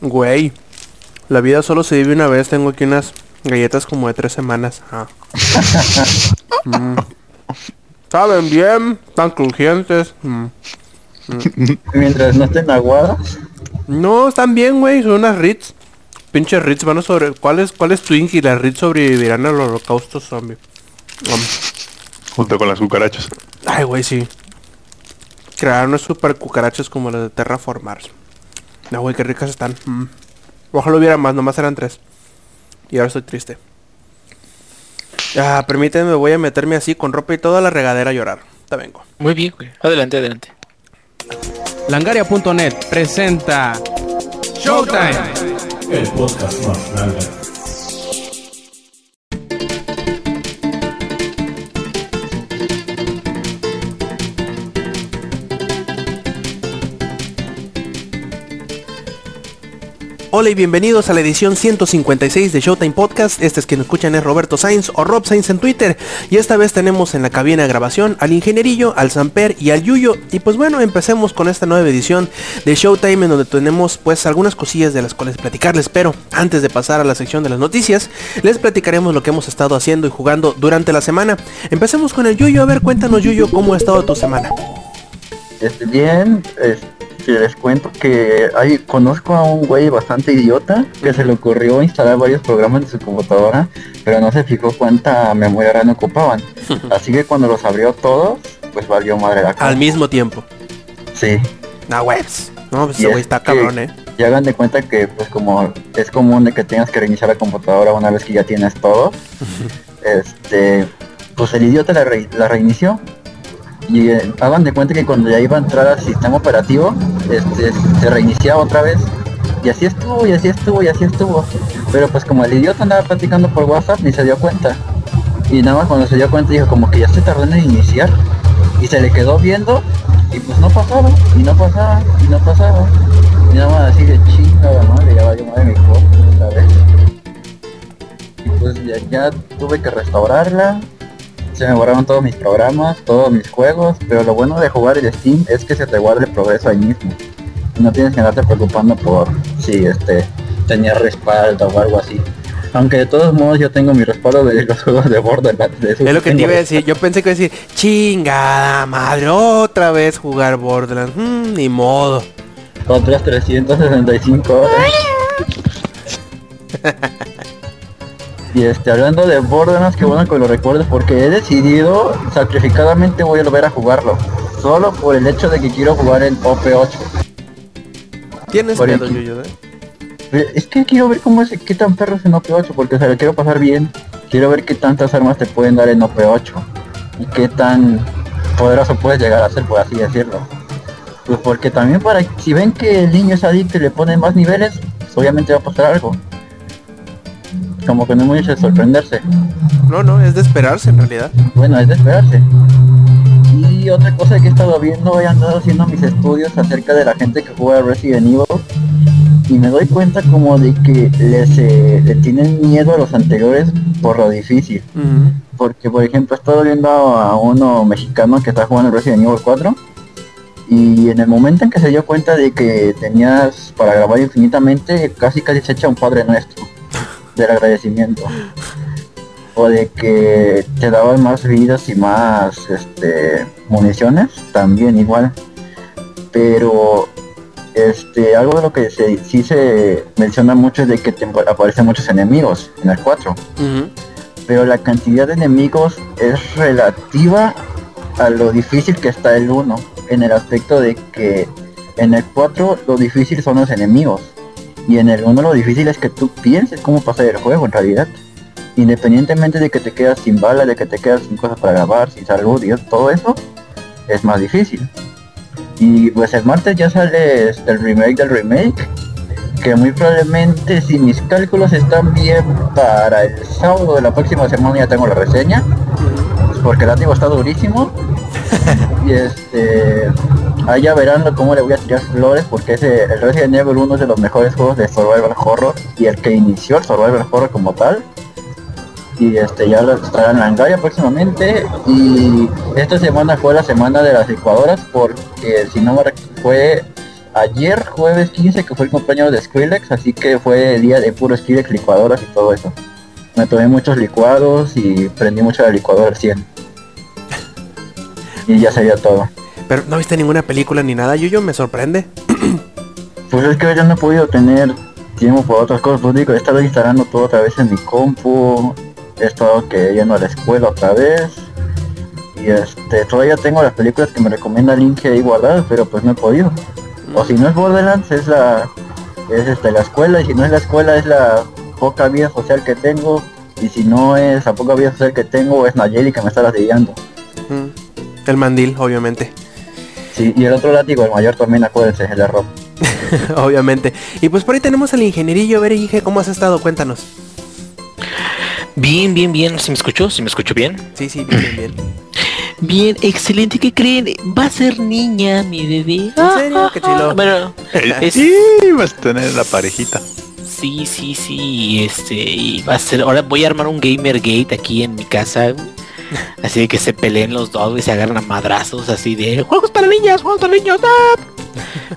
Güey, la vida solo se vive una vez. Tengo aquí unas galletas como de tres semanas. Ah. Mm. Saben bien, tan crujientes. Mm. Mientras no estén aguadas. No, están bien, güey. Son unas Ritz. Pinches Ritz van a sobre... ¿Cuáles cuáles Twinkie? Las Ritz sobrevivirán al holocausto zombie. Um, Junto con las cucarachas. Ay, güey, sí. Crearon unas super cucarachas como las de Terraformars. No, güey, qué ricas están. Mm. Ojalá hubiera más, nomás eran tres. Y ahora estoy triste. Ah, permítanme, voy a meterme así con ropa y toda la regadera a llorar. Te vengo. Muy bien, güey. Adelante, adelante. Langaria.net presenta Showtime. El podcast más grande. Hola y bienvenidos a la edición 156 de Showtime Podcast. Este es quien escuchan es Roberto Sainz o Rob Sainz en Twitter. Y esta vez tenemos en la cabina de grabación al ingenierillo, al Samper y al Yuyo. Y pues bueno, empecemos con esta nueva edición de Showtime en donde tenemos pues algunas cosillas de las cuales platicarles. Pero antes de pasar a la sección de las noticias, les platicaremos lo que hemos estado haciendo y jugando durante la semana. Empecemos con el Yuyo. A ver, cuéntanos Yuyo, ¿cómo ha estado tu semana? Este, bien, este, les cuento que hay, conozco a un güey bastante idiota que se le ocurrió instalar varios programas de su computadora, pero no se fijó cuánta memoria RAM ocupaban. Así que cuando los abrió todos, pues valió madre la cosa. Al mismo tiempo. Sí. Ah, webs. No, pues ese güey está que- cabrón, eh. Y hagan de cuenta que pues como es común de que tengas que reiniciar la computadora una vez que ya tienes todo, este, pues el idiota la, re- la reinició. Y eh, hagan de cuenta que cuando ya iba a entrar al sistema operativo, este, se reiniciaba otra vez. Y así estuvo, y así estuvo, y así estuvo. Pero pues como el idiota andaba platicando por WhatsApp, ni se dio cuenta. Y nada más cuando se dio cuenta dijo como que ya se tardó en iniciar. Y se le quedó viendo y pues no pasaba, y no pasaba, y no pasaba. Y nada más así de chingada madre, ya valió madre mi compu otra vez. Y pues ya, ya tuve que restaurarla. Se me borraron todos mis programas, todos mis juegos, pero lo bueno de jugar el Steam es que se te guarda el progreso ahí mismo. No tienes que andarte preocupando por si este tenía respaldo o algo así. Aunque de todos modos yo tengo mi respaldo de los juegos de Borderlands. de Es lo que te iba a decir. Yo pensé que iba a decir, chingada madre, otra vez jugar Borderlands. Mm, ni modo. Otras 365 horas. y este, hablando de Borderlands, qué bueno que lo recuerdes porque he decidido sacrificadamente voy a volver a jugarlo. Solo por el hecho de que quiero jugar en OP8. Tienes Por miedo, ¿eh? Es que quiero ver cómo es, qué tan perro es en OP8 porque se lo quiero pasar bien. Quiero ver qué tantas armas te pueden dar en OP8 y qué tan poderoso puedes llegar a ser, por así decirlo. Pues porque también para si ven que el niño es adicto y le ponen más niveles, obviamente va a pasar algo. Como que no es de sorprenderse. No, no, es de esperarse en realidad. Bueno, es de esperarse. Y otra cosa que he estado viendo, he andado haciendo mis estudios acerca de la gente que juega Resident Evil. Y me doy cuenta como de que les, eh, le tienen miedo a los anteriores por lo difícil. Porque por ejemplo he estado viendo a uno mexicano que está jugando Resident Evil 4. Y en el momento en que se dio cuenta de que tenías para grabar infinitamente, casi casi se echa un padre nuestro del agradecimiento. O de que te daban más vidas y más este municiones, también igual. Pero este algo de lo que se, sí se menciona mucho es de que te aparecen muchos enemigos en el 4 Ujú. pero la cantidad de enemigos es relativa a lo difícil que está el 1, en el aspecto de que en el 4 lo difícil son los enemigos, y en el 1 lo difícil es que tú pienses cómo pasar el juego en realidad. Independientemente de que te quedas sin balas, de que te quedas sin cosas para grabar, sin salud y todo eso, es más difícil. Y pues el martes ya sale este, el remake del remake, que muy probablemente si mis cálculos están bien para el sábado de la próxima semana ya tengo la reseña, pues porque el ánimo está durísimo. y este ya verán cómo le voy a tirar flores porque ese el Resident Evil 1 es de los mejores juegos de survival horror y el que inició el survival horror como tal. Y este ya lo estará en Langaria próximamente y esta semana fue la semana de las licuadoras porque si no me fue ayer, jueves 15, que fue el cumpleaños de Skrillex, así que fue día de puro Skrillex, licuadoras y todo eso. Me tomé muchos licuados y prendí mucho la licuadora al 100. Y ya sería todo. Pero no viste ninguna película ni nada, Yuyo, me sorprende. Pues es que yo no he podido tener tiempo para otras cosas. Pues digo, he estado instalando todo otra vez en mi compu. He estado que yendo a la escuela otra vez. Y este, todavía tengo las películas que me recomienda Link ahí guardadas, pero pues no he podido. O si no es Borderlands, es la es este, la escuela, y si no es la escuela, es la poca vida social que tengo. Y si no es la poca vida social que tengo, es Nayeli que me está lastimando. Mm, El mandil, obviamente. Sí, y el otro látigo, el mayor también, acuérdense, el error. obviamente. Y pues por ahí tenemos al ingenierillo. A ver, Inge, ¿cómo has estado? Cuéntanos. Bien, bien, bien. ¿Se me escuchó? ¿Se me escuchó bien? Sí, sí, bien, bien, bien. Bien, excelente. ¿Qué creen? Va a ser niña, mi bebé. ¿En serio? Qué chilo. Bueno, es- Sí, vas a tener la parejita. sí, sí, sí. Este, y va a ser. Ahora voy a armar un gamer gate aquí en mi casa. Así que se peleen los dos y se agarran a madrazos así de juegos para niñas, juegos para niños. ¡ah!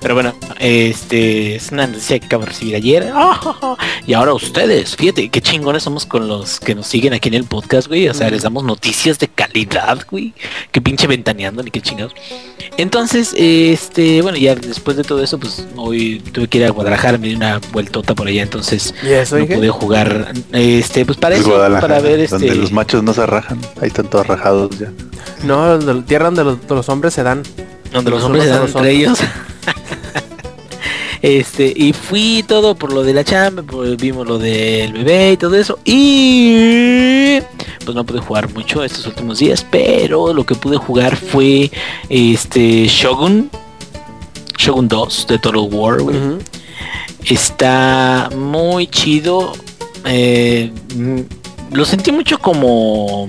Pero bueno, este es una noticia que acabo de recibir ayer. Y ahora ustedes, fíjate qué chingones somos con los que nos siguen aquí en el podcast, güey. O sea, les damos noticias de calidad, güey. Qué pinche ventaneando, ni qué chingados. Entonces, este, bueno, ya después de todo eso, pues hoy tuve que ir a Guadalajara, me di una vueltota por allá, entonces ¿Y eso, no pude jugar, este, pues para Es eso, para ver este. donde los machos no se rajan. Ahí están todos rajados ya. No, tierra donde los, los hombres se dan. Donde los Los hombres se dan entre ellos. este, y fui todo por lo de la chamba, por- vimos lo del bebé y todo eso. Y pues no pude jugar mucho estos últimos días, pero lo que pude jugar fue este Shogun. Shogun 2 de Total War, güey. Está muy chido. eh, mm, lo sentí mucho como...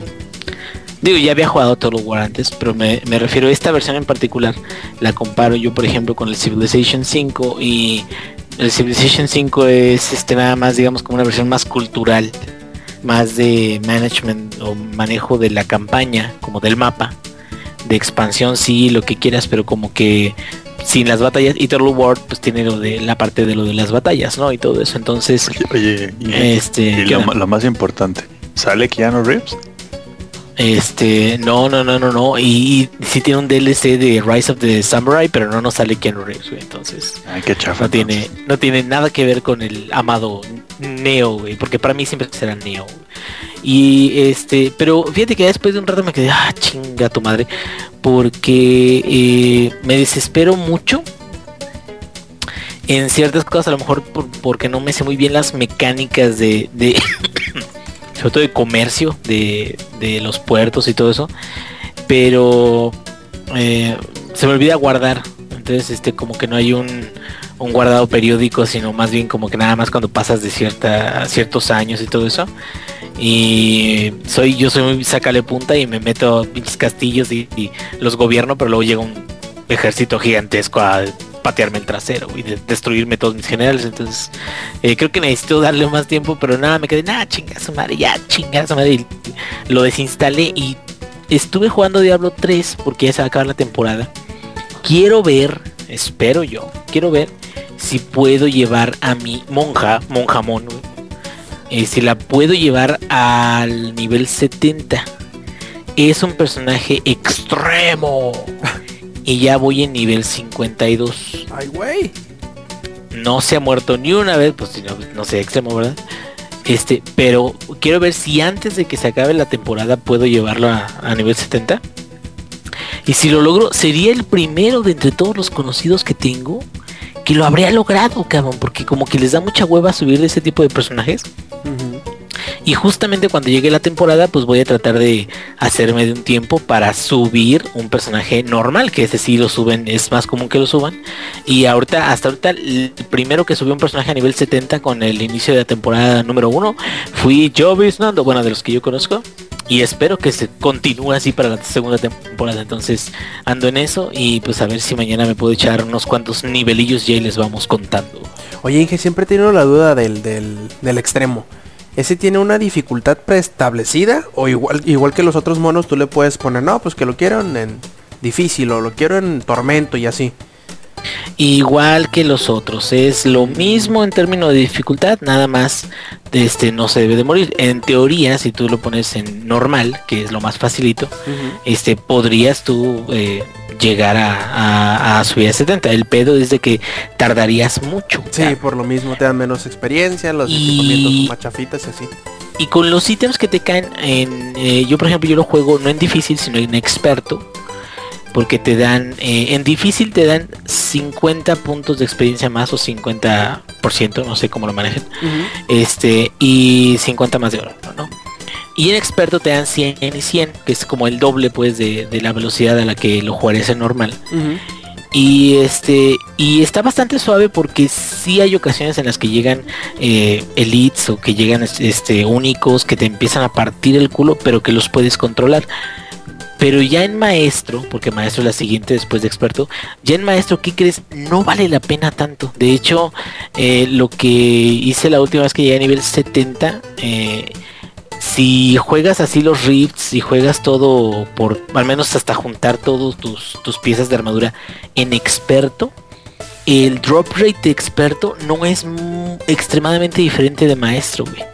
Digo, ya había jugado Total War antes, pero me, me refiero a esta versión en particular. La comparo yo, por ejemplo, con el Civilization 5 y el Civilization 5 es este nada más, digamos, como una versión más cultural, más de management o manejo de la campaña, como del mapa, de expansión, sí, lo que quieras, pero como que sin las batallas y Total War pues tiene lo de la parte de lo de las batallas, ¿no? Y todo eso. Entonces, Oye, y, este, y más importante, ¿sale Keanu Reeves? Este, no, no, no, no, no. Y, y sí tiene un DLC de Rise of the Samurai, pero no nos sale Keanu Reeves, güey. Entonces, Ay, qué chafa. no tiene, no tiene nada que ver con el amado Neo, güey. Porque para mí siempre será Neo. güey. Y este, pero fíjate que después de un rato me quedé, ah, chinga tu madre. Porque eh, me desespero mucho. En ciertas cosas, a lo mejor por- porque no me sé muy bien las mecánicas de, de sobre todo de comercio, de, de los puertos y todo eso. Pero eh, se me olvida guardar. Entonces, este, como que no hay un, un guardado periódico, sino más bien como que nada más cuando pasas de cierta, ciertos años y todo eso. Y soy, yo soy muy sacale punta y me meto a pinches castillos y, y los gobierno, pero luego llega un ejército gigantesco a patearme el trasero y de- destruirme todos mis generales. Entonces, eh, creo que necesito darle más tiempo, pero nada, me quedé, nada, chinga madre, ya, chinga madre. Y lo desinstalé y estuve jugando Diablo 3 porque ya se va a acabar la temporada. Quiero ver, espero yo, quiero ver si puedo llevar a mi monja, monjamón, güey, eh, si la puedo llevar al nivel 70. Es un personaje extremo. Y ya voy en nivel 52 Ay, güey. no se ha muerto ni una vez, pues si no, no sé, extremo, ¿verdad? Este, pero quiero ver si antes de que se acabe la temporada puedo llevarlo a, a nivel 70. Y si lo logro, sería el primero de entre todos los conocidos que tengo que lo habría logrado, cabrón, porque como que les da mucha hueva subir de ese tipo de personajes. Y justamente cuando llegue la temporada, pues voy a tratar de hacerme de un tiempo para subir un personaje normal, que ese sí lo suben, es más común que lo suban. Y ahorita, hasta ahorita, el primero que subió un personaje a nivel 70 con el inicio de la temporada número 1 fui yo, Nando, bueno, de los que yo conozco. Y espero que se continúe así para la segunda temporada. Entonces ando en eso y pues a ver si mañana me puedo echar unos cuantos nivelillos y les vamos contando. Oye, Inge, siempre he la duda del, del extremo. ¿Ese tiene una dificultad preestablecida? O igual, igual que los otros monos, tú le puedes poner, no, pues que lo quiero en, difícil o lo quiero en tormento y así. Igual que los otros, es lo mismo en términos de dificultad, nada más este no se debe de morir. En teoría, si tú lo pones en normal, que es lo más facilito, este podrías tú eh, llegar a, a- a subir a 70. El pedo es de que tardarías mucho. Sí, por lo mismo te dan menos experiencia, los Y- equipamientos son más chafitas y así. Y con los ítems que te caen en... eh, yo por ejemplo yo lo juego no en difícil sino en experto. Porque te dan... eh, en difícil te dan 50 puntos de experiencia más o 50%, no sé cómo lo manejan. Este, y 50 más de oro, ¿no? Y en experto te dan 100 y 100, que es como el doble pues de, de la velocidad a la que lo jugarías en normal. Y este y está bastante suave porque sí hay ocasiones en las que llegan eh, elites o que llegan este únicos que te empiezan a partir el culo, pero que los puedes controlar. Pero ya en maestro, porque maestro es la siguiente después de experto, ya en maestro, ¿qué crees? No vale la pena tanto. De hecho, eh, lo que hice la última vez que llegué a nivel 70, eh, si juegas así los rifts, si juegas todo por, al menos hasta juntar todos tus, piezas de armadura en experto, el drop rate de experto no es extremadamente diferente de maestro, güey.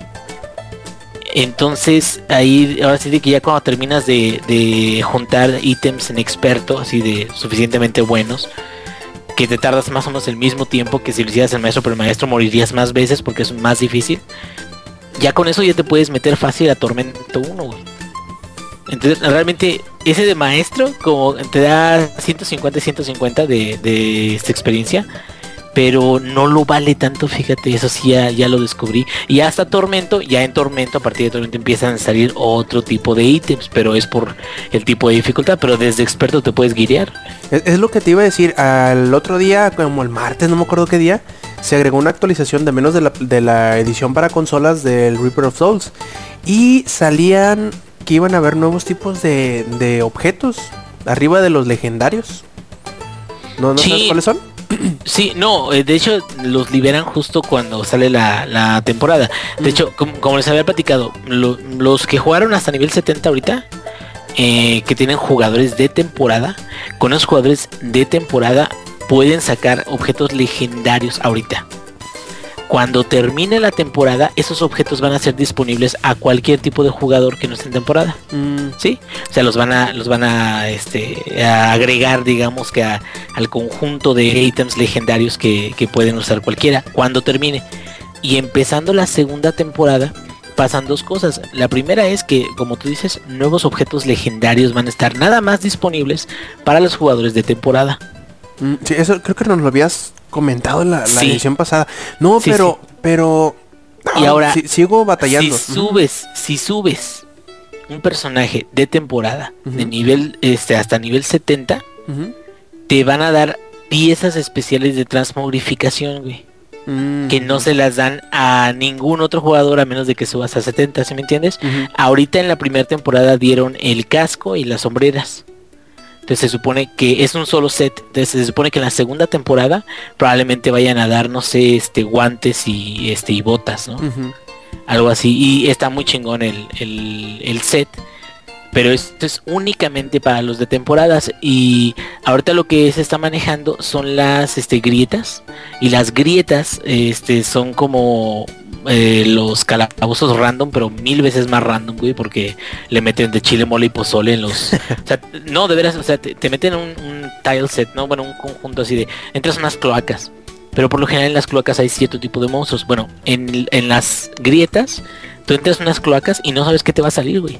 Entonces ahí ahora sí de que ya cuando terminas de, de juntar ítems en experto, así de suficientemente buenos, que te tardas más o menos el mismo tiempo que si lo hicieras en maestro, pero el maestro morirías más veces porque es más difícil. Ya con eso ya te puedes meter fácil a Tormento 1, güey. Entonces realmente ese de maestro como te da 150 y 150 de, de esta experiencia. Pero no lo vale tanto, fíjate, eso sí ya, ya lo descubrí. Y hasta Tormento, ya en Tormento, a partir de Tormento empiezan a salir otro tipo de ítems, pero es por el tipo de dificultad, pero desde experto te puedes guiar. Es, es lo que te iba a decir. Al otro día, como el martes, no me acuerdo qué día, se agregó una actualización de menos de la, de la edición para consolas del Reaper of Souls. Y salían que iban a haber nuevos tipos de, de objetos arriba de los legendarios. ¿No, no Sí. sabes cuáles son? Sí, no, eh, de hecho los liberan justo cuando sale la, la temporada. De hecho, como, como les había platicado, lo- los que jugaron hasta nivel 70 ahorita, eh, que tienen jugadores de temporada, con esos jugadores de temporada pueden sacar objetos legendarios ahorita. Cuando termine la temporada, esos objetos van a ser disponibles a cualquier tipo de jugador que no esté en temporada. Mm, ¿sí? O sea, los van a, los van a, este, a agregar, digamos que a- al conjunto de ítems legendarios que, que pueden usar cualquiera cuando termine. Y empezando la segunda temporada, pasan dos cosas. La primera es que, como tú dices, nuevos objetos legendarios van a estar nada más disponibles para los jugadores de temporada. mm, sí, eso creo que nos lo habías comentado en la, la Sí. edición pasada. No, Sí, pero, pero... Y ah, ahora, sí- sigo batallando. Si subes, si subes un personaje de temporada de nivel, este, hasta nivel 70, Ujú. te van a dar piezas especiales de transmogrificación, güey. Mm, Que no se las dan a ningún otro jugador a menos de que subas a 70, ¿sí me entiendes? Ahorita en la primera temporada dieron el casco y las sombreras. Se supone que es un solo set. Entonces se supone que en la segunda temporada probablemente vayan a dar, no sé, este guantes y este y botas, ¿no? Algo así y está muy chingón el, el, el set pero esto es únicamente para los de temporadas y ahorita lo que se está manejando son las este, grietas y las grietas este son como eh, los calabozos random pero mil veces más random güey porque le meten de chile mole y pozole en los o sea, no de veras o sea te, te meten un, un tile set no bueno un conjunto así de entras unas cloacas pero por lo general en las cloacas hay cierto tipo de monstruos. Bueno, en, en las grietas, tú entras en unas cloacas y no sabes qué te va a salir, güey.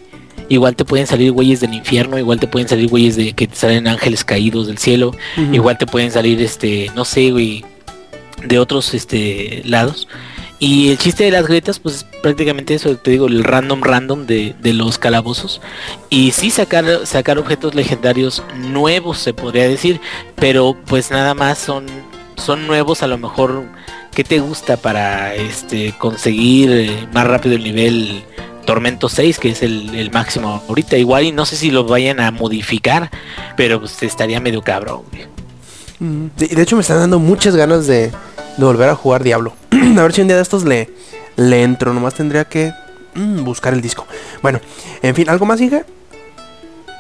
Igual te pueden salir güeyes del infierno, igual te pueden salir güeyes de que te salen ángeles caídos del cielo, igual te pueden salir este, no sé, güey, de otros este lados. Y el chiste de las grietas, pues es prácticamente eso, te digo, el random random de, de los calabozos. Y sí sacar, sacar objetos legendarios nuevos, se podría decir, pero pues nada más son, son nuevos a lo mejor que te gusta para este conseguir eh, más rápido el nivel Tormento 6, que es el, el máximo ahorita. Igual y no sé si lo vayan a modificar, pero pues estaría medio cabrón. Mm, De, de hecho me están dando muchas ganas de, de volver a jugar Diablo. a ver si un día de estos le, le entro. Nomás tendría que mm, buscar el disco. Bueno, en fin, ¿algo más, Inge?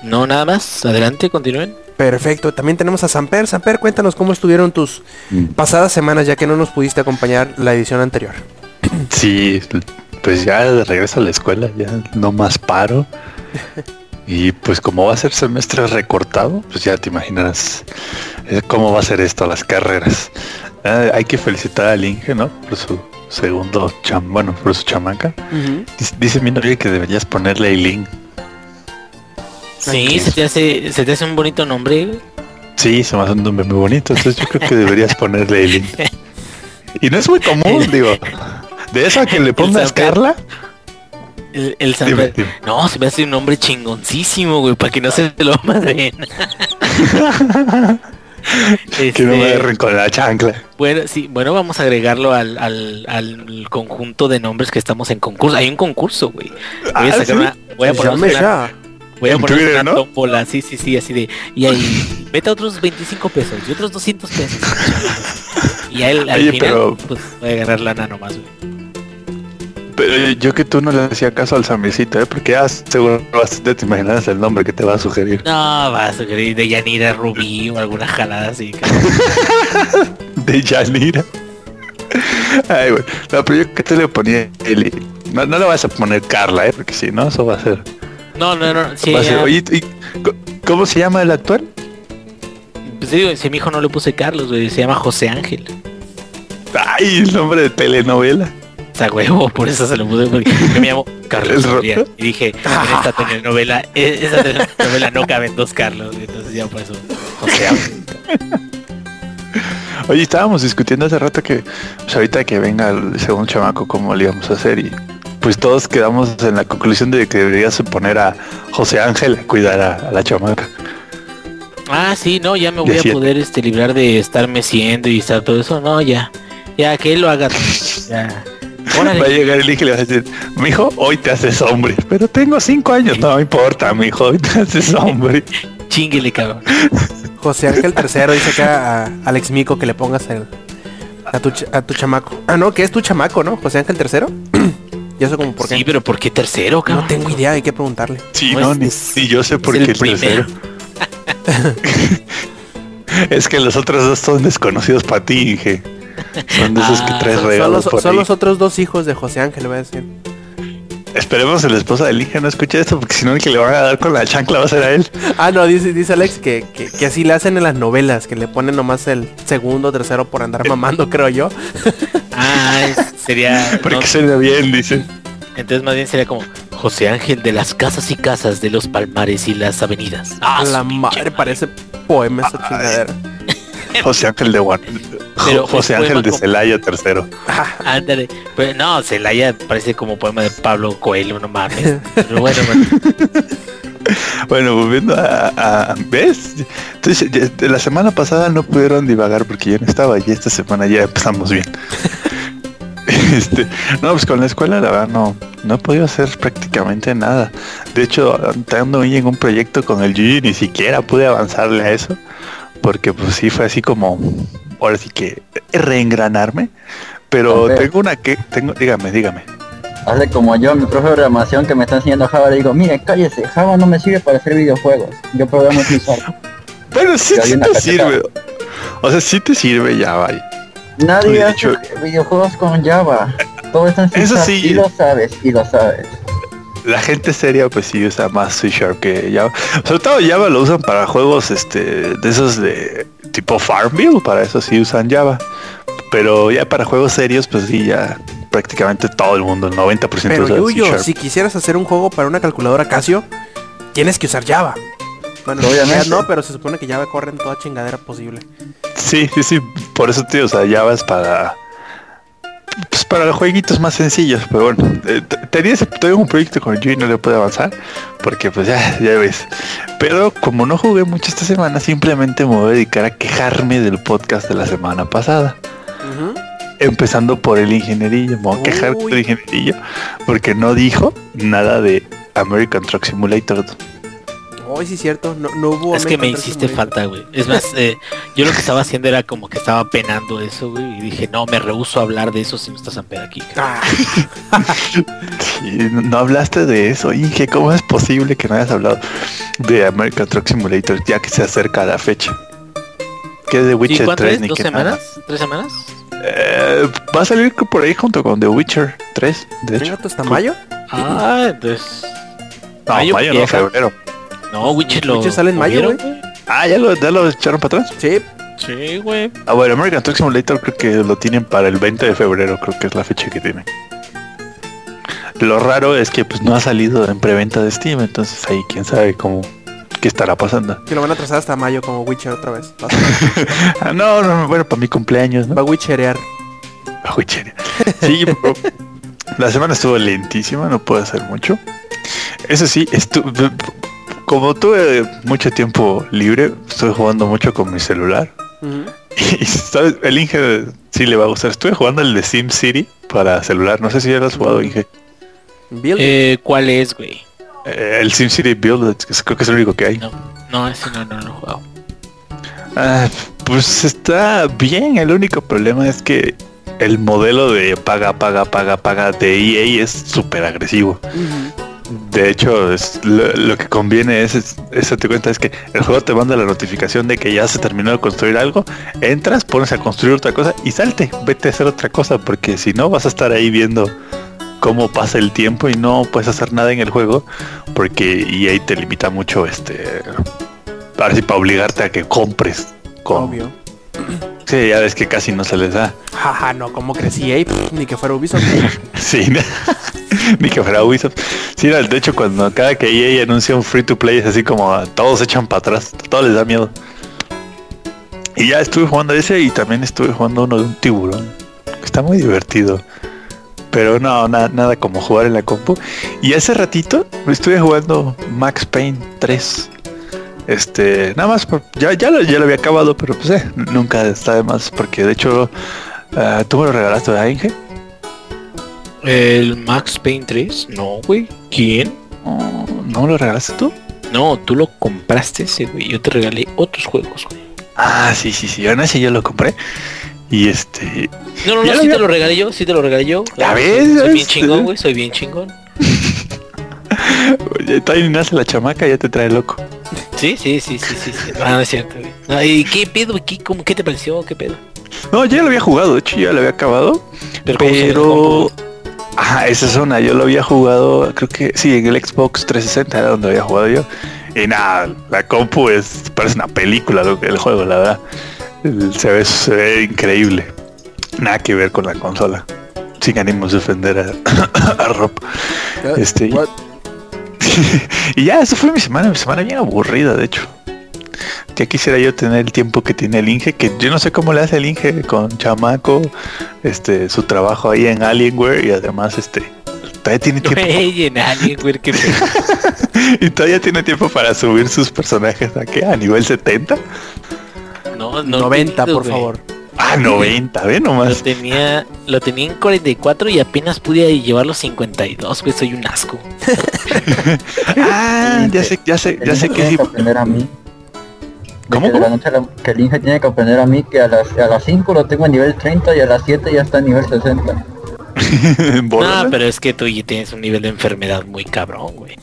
No, nada más. Adelante, continúen. Perfecto. También tenemos a Samper. Samper, cuéntanos cómo estuvieron tus Mm. pasadas semanas ya que no nos pudiste acompañar la edición anterior. Sí, pues ya de regreso a la escuela, ya no más paro. Y pues como va a ser semestre recortado, pues ya te imaginarás eh, cómo va a ser esto, las carreras. Ah, hay que felicitar al Inge, ¿no? Por su segundo cham, bueno, por su chamaca. Dice, dice mi novia que deberías ponerle Eileen. Sí, se te hace, se te hace un bonito nombre. Sí, se me hace un nombre muy bonito, entonces yo creo que deberías ponerle Eileen. Y no es muy común, digo. De eso a que le pongas. Carla, El, el Dime, dime. No, se me hace un nombre chingoncísimo, güey, para que no se lo madren. que no me Este, agarren con la chancla. Bueno, sí, bueno, vamos a agregarlo al, al, al conjunto de nombres que estamos en concurso. Hay un concurso, güey. Voy a Ah, sacar ¿sí? una, voy a poner una, voy a poner Twitter, una ¿no? tómbola, sí, sí, sí, así de, y ahí, vete a otros 25 pesos y otros 200 pesos. y a él, al Oye, final, pero- pues voy a agarrar lana nomás, güey. Pero yo que tú no le hacía caso al Samicito, ¿eh? Porque ya seguro bastante te imaginas el nombre que te va a sugerir. No, vas a querer de Yanira Rubí o alguna jalada así. De Yanira. Ay, güey. No, pero yo que te le ponía Eli. No, no le vas a poner Carla, ¿eh? Porque si no, eso va a ser. No, no, no, sí, va a ser- ya, Oye, ¿y co- ¿cómo se llama el actual? pues digo, si a mi hijo no le puse Carlos, güey, se llama José Ángel. Ay, el nombre de telenovela. Huevo, por eso se lo puse, porque yo me llamo Carlos roto. Y dije, en esta telenovela, e- esa telenovela no caben dos Carlos, entonces ya por eso, José Ángel. Oye, estábamos discutiendo hace rato que pues ahorita que venga el segundo chamaco, cómo le íbamos a hacer y pues todos quedamos en la conclusión de que deberías poner a José Ángel a cuidar a, a la chamaca. Ah, sí, no, ya me voy a poder este librar de estar meciendo y estar todo eso, no, ya. Ya, que él lo haga. Ya. Va a llegar el hijo y le va a decir, mijo, hoy te haces hombre. Pero tengo cinco años, no me importa, mijo, hoy te haces hombre. Chinguele, cabrón. José Ángel III dice acá a Alex Mico que le pongas el, a, tu, a tu chamaco. Ah, no, que es tu chamaco, ¿no? José Ángel III. y eso como por qué. Sí, pero ¿por qué tercero, cabrón? no tengo idea, hay que preguntarle. Sí, No, ni, es- ni yo sé por es qué el tercero. primero. es que los otros dos son desconocidos para ti, Inge. Son de esos que traes Son, son regalos los, por son ahí. los otros dos hijos de José Ángel, voy a decir. Esperemos que la esposa del Inge no escuche esto, porque si no el que le van a dar con la chancla va a ser a él. Ah, no, dice, dice Alex que, que, que así le hacen en las novelas, que le ponen nomás el segundo, tercero por andar mamando, creo yo. Ah, sería. Porque no, suena bien, dice. entonces más bien sería como José Ángel de las casas y casas de los palmares y las avenidas. Ah, la pinche madre, parece poema esa chingadera. José Ángel de Juan. Pero José Ángel de Celaya tercero. Ándale. Pero no, Celaya parece como poema de Pablo Coelho, no mames. Pero bueno, bueno. Bueno, volviendo a, a- ¿ves? Entonces, ya- la semana pasada no pudieron divagar porque yo no estaba y esta semana ya empezamos bien. Este, no, pues con la escuela la verdad no, no he podido hacer prácticamente nada. De hecho, ando ahí en un proyecto con el y ni siquiera pude avanzarle a eso. Porque pues sí fue así como, ahora sí que reengranarme. Pero tengo una que, tengo, dígame, dígame. Hazle como yo, mi profe de programación que me está enseñando Java, le digo, mire, cállese, Java no me sirve para hacer videojuegos. Yo programo en. Pero sí, sí te sirve. O sea, sí te sirve ya, vaya. Nadie hace hecho- videojuegos con Java. Todo está en C Eso sí. Y lo sabes, y lo sabes. La gente seria pues sí usa más C Sharp que Java. Sobre todo Java lo usan para juegos este de esos de tipo Farmville, para eso sí usan Java. Pero ya para juegos serios pues sí ya prácticamente todo el mundo, el 90% Pero usa C Yuyo, Sharp. si quisieras hacer un juego para una calculadora Casio, tienes que usar Java. Bueno, en Obviamente. no, pero se supone que Java corre en toda chingadera posible. Sí, sí, sí, por eso tío, o sea, Java es para pues para los jueguitos más sencillos, pero bueno, eh, tenía ese, un proyecto con yo y no le pude avanzar porque pues ya, ya ves. Pero como no jugué mucho esta semana, simplemente me voy a dedicar a quejarme del podcast de la semana pasada. Empezando por el ingenierillo, me voy a quejar del ingenierillo porque no dijo nada de American Truck Simulator. Hoy sí cierto, no, no hubo Es que me hiciste falta, güey. Es más, eh, yo lo que estaba haciendo era como que estaba penando eso, güey. Y dije, no, me rehuso a hablar de eso si no estás Samper aquí. Ah, Sí, no, no hablaste de eso, Inge. ¿Cómo es posible que no hayas hablado de American Truck Simulator ya que se acerca la fecha? Que es de ¿Sí, Witcher ¿Cuánto 3 es? ni ¿Dos que semanas? nada. ¿Tres semanas? Eh, va a salir por ahí junto con The Witcher 3, de hecho. ¿Venga tú hasta mayo? Ah, entonces... No, mayo, mayo, no, febrero. No, Witcher lo... Witcher sale en ¿lo mayo, güey. Ah, ¿ya lo, ya lo echaron para atrás? Sí, Sí, güey. Ah, bueno, American Truck Simulator creo que lo tienen para el 20 de febrero, creo que es la fecha que tienen. Lo raro es que pues no ha salido en preventa de Steam, entonces ahí quién sabe cómo qué estará pasando. que lo van a trazar hasta mayo como Witcher otra vez. Va Ah, no, no, bueno, para mi cumpleaños, va ¿no? a Witcherear. Ah, güey, chévere. Sí, pero la semana estuvo lentísima, no puedo hacer mucho. Eso sí, estu- como tuve mucho tiempo libre, estuve jugando mucho con mi celular. Y sabes, el Inge sí le va a gustar. Estuve jugando el de Sim City para celular. No sé si ya lo has jugado, Inge. Eh, ¿Cuál es, güey? Eh, el Sim City Build, que es- creo que es el único que hay. No, no, ese no, no lo he jugado. Ah, pues está bien. El único problema es que el modelo de paga, paga, paga, paga de EA es súper agresivo. De hecho, lo, que conviene es, es, cuenta es que el juego te manda la notificación de que ya se terminó de construir algo, entras, pones a construir otra cosa y salte, vete a hacer otra cosa, porque si no vas a estar ahí viendo cómo pasa el tiempo y no puedes hacer nada en el juego, porque EA te limita mucho este para para obligarte a que compres con. Sí, ya ves que casi no se les da. Jaja, no, como crecí ahí, ni que fuera Ubisoft. Sí, ni que fuera Ubisoft. Sí, de hecho, cuando cada que EA anuncia un free to play es así como todos se echan para atrás, todos les da miedo. Y ya estuve jugando ese y también estuve jugando uno de un tiburón. Está muy divertido. Pero no, na- nada como jugar en la compu. Y hace ratito estuve jugando Max Payne 3. Este, nada más, por- ya, ya, lo, ya lo había acabado, pero pues eh, nunca está de más. Porque de hecho, ah, tú me lo regalaste, ¿verdad, Inge? ¿El Max Payne 3? No, güey. ¿Quién? Oh, ¿No lo regalaste tú? No, tú lo compraste ese, güey. Yo te regalé otros juegos, güey. Ah, sí, sí, sí. Ahora sí yo lo compré. Y este. No, no, no, sí había- te lo regalé yo, sí te lo regalé yo. Claro, ves, Soy, bien chingón, güey, soy bien chingón. Todavía nace la chamaca, ya te trae loco. Sí, sí, sí, sí, sí. sí. Ah, no es cierto. No, ¿Y qué pedo? ¿Qué, cómo, ¿Qué te pareció? ¿Qué pedo? No, ya lo había jugado, de hecho ya lo había acabado. Pero, ¿cómo se ve la Pero. Ajá, esa zona, yo lo había jugado, creo que sí, en el Xbox 360 era donde había jugado yo. Y nada, la compu es, parece una película lo que el juego, la verdad. Se ve, se ve increíble. Nada que ver con la consola. Sin ánimos de ofender a, a Rob. Este, What? y ya, eso fue mi semana, mi semana bien aburrida, de hecho. Ya quisiera yo tener el tiempo que tiene el Inge, que yo no sé cómo le hace el Inge con Chamaco, este, su trabajo ahí en Alienware y además este todavía tiene tiempo en qué y todavía tiene tiempo para subir sus personajes a qué, a nivel 70. No, no. 90, entiendo, por favor. Ah, 90, ve Lo nomás. tenía, lo tenía en 44 y apenas pude llevar los 52, güey, soy un asco. Ah, ya sé, ya sé, ya sé que tiene sí. que aprender a mí. ¿Cómo, de la noche a la- que el Inge tiene que aprender a mí que a las, a las 5 lo tengo a nivel 30 y a las 7 ya está a nivel 60. No, pero es que tú ya tienes un nivel de enfermedad muy cabrón, güey.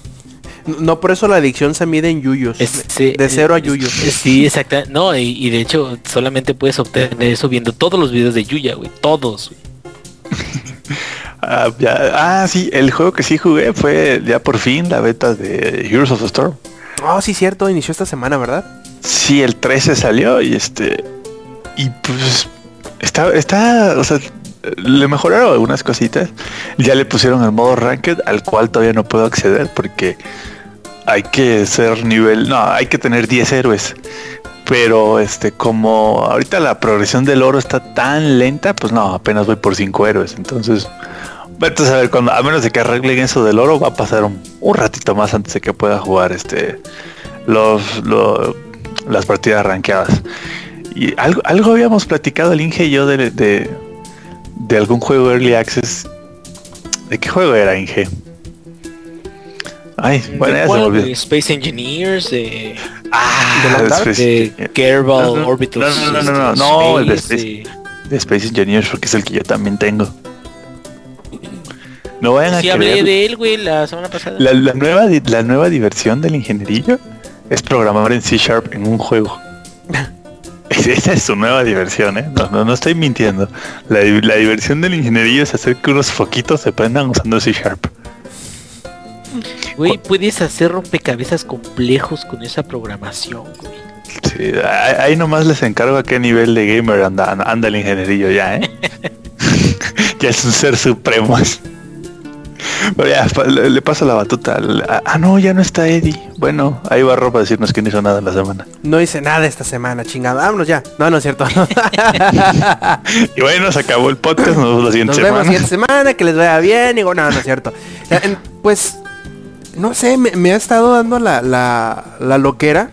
No, por eso la adicción se mide en yuyos. Es- sí, de cero a yuyos. Sí, exacto. No, y, y de hecho solamente puedes obtener eso viendo todos los videos de Yuya, güey. Todos. güey. Ah, ya- ah, sí, el juego que sí jugué fue ya por fin la beta de Heroes of the Storm. Oh, sí, cierto, inició esta semana, ¿verdad? Sí, el 13 salió y este. Y pues. Está, está, o sea, le mejoraron algunas cositas. Ya le pusieron el modo ranked, al cual todavía no puedo acceder porque hay que ser nivel. No, hay que tener 10 héroes. Pero este, como ahorita la progresión del oro está tan lenta, pues no, apenas voy por 5 héroes. Entonces, vete a saber cuando, a menos de que arreglen eso del oro, va a pasar un, ratito más antes de que pueda jugar este los, lo- las partidas rankeadas. Y algo, algo habíamos platicado el Inge y yo de, de, de algún juego Early Access. ¿De qué juego era Inge? Ay, bueno, ¿De ya güey? Space Engineers, de, Ah, ¿De la de de Kerbal No, no, Orbital no, no, no, no, no, el de Space, de Engineers, porque es el que yo también tengo. No vayan a hablé creer. de él, güey, la semana pasada. La, la nueva, la nueva diversión del ingenierillo es programar en C Sharp en un juego. Esa es su nueva diversión, ¿eh? No, no, no estoy mintiendo. La, la diversión del ingenierillo es hacer que unos foquitos se prendan usando C Sharp. Güey, puedes hacer rompecabezas complejos con esa programación, güey. Sí, ahí nomás les encargo a qué nivel de gamer anda, anda el ingenierillo ya, ¿eh? ya es un ser supremo. Pero ya, le, le paso la batuta. ah, no, ya no está Eddie. Bueno, ahí va ropa a decirnos que no hizo nada en la semana. No hice nada esta semana, chingada. Vámonos ya. No, no es cierto. Y bueno, se acabó el podcast, nos vemos la siguiente Nos semana. vemos siguiente semana, que les vaya bien. Digo, no, no es cierto. Pues, no sé, me, ha estado dando la, la, la loquera.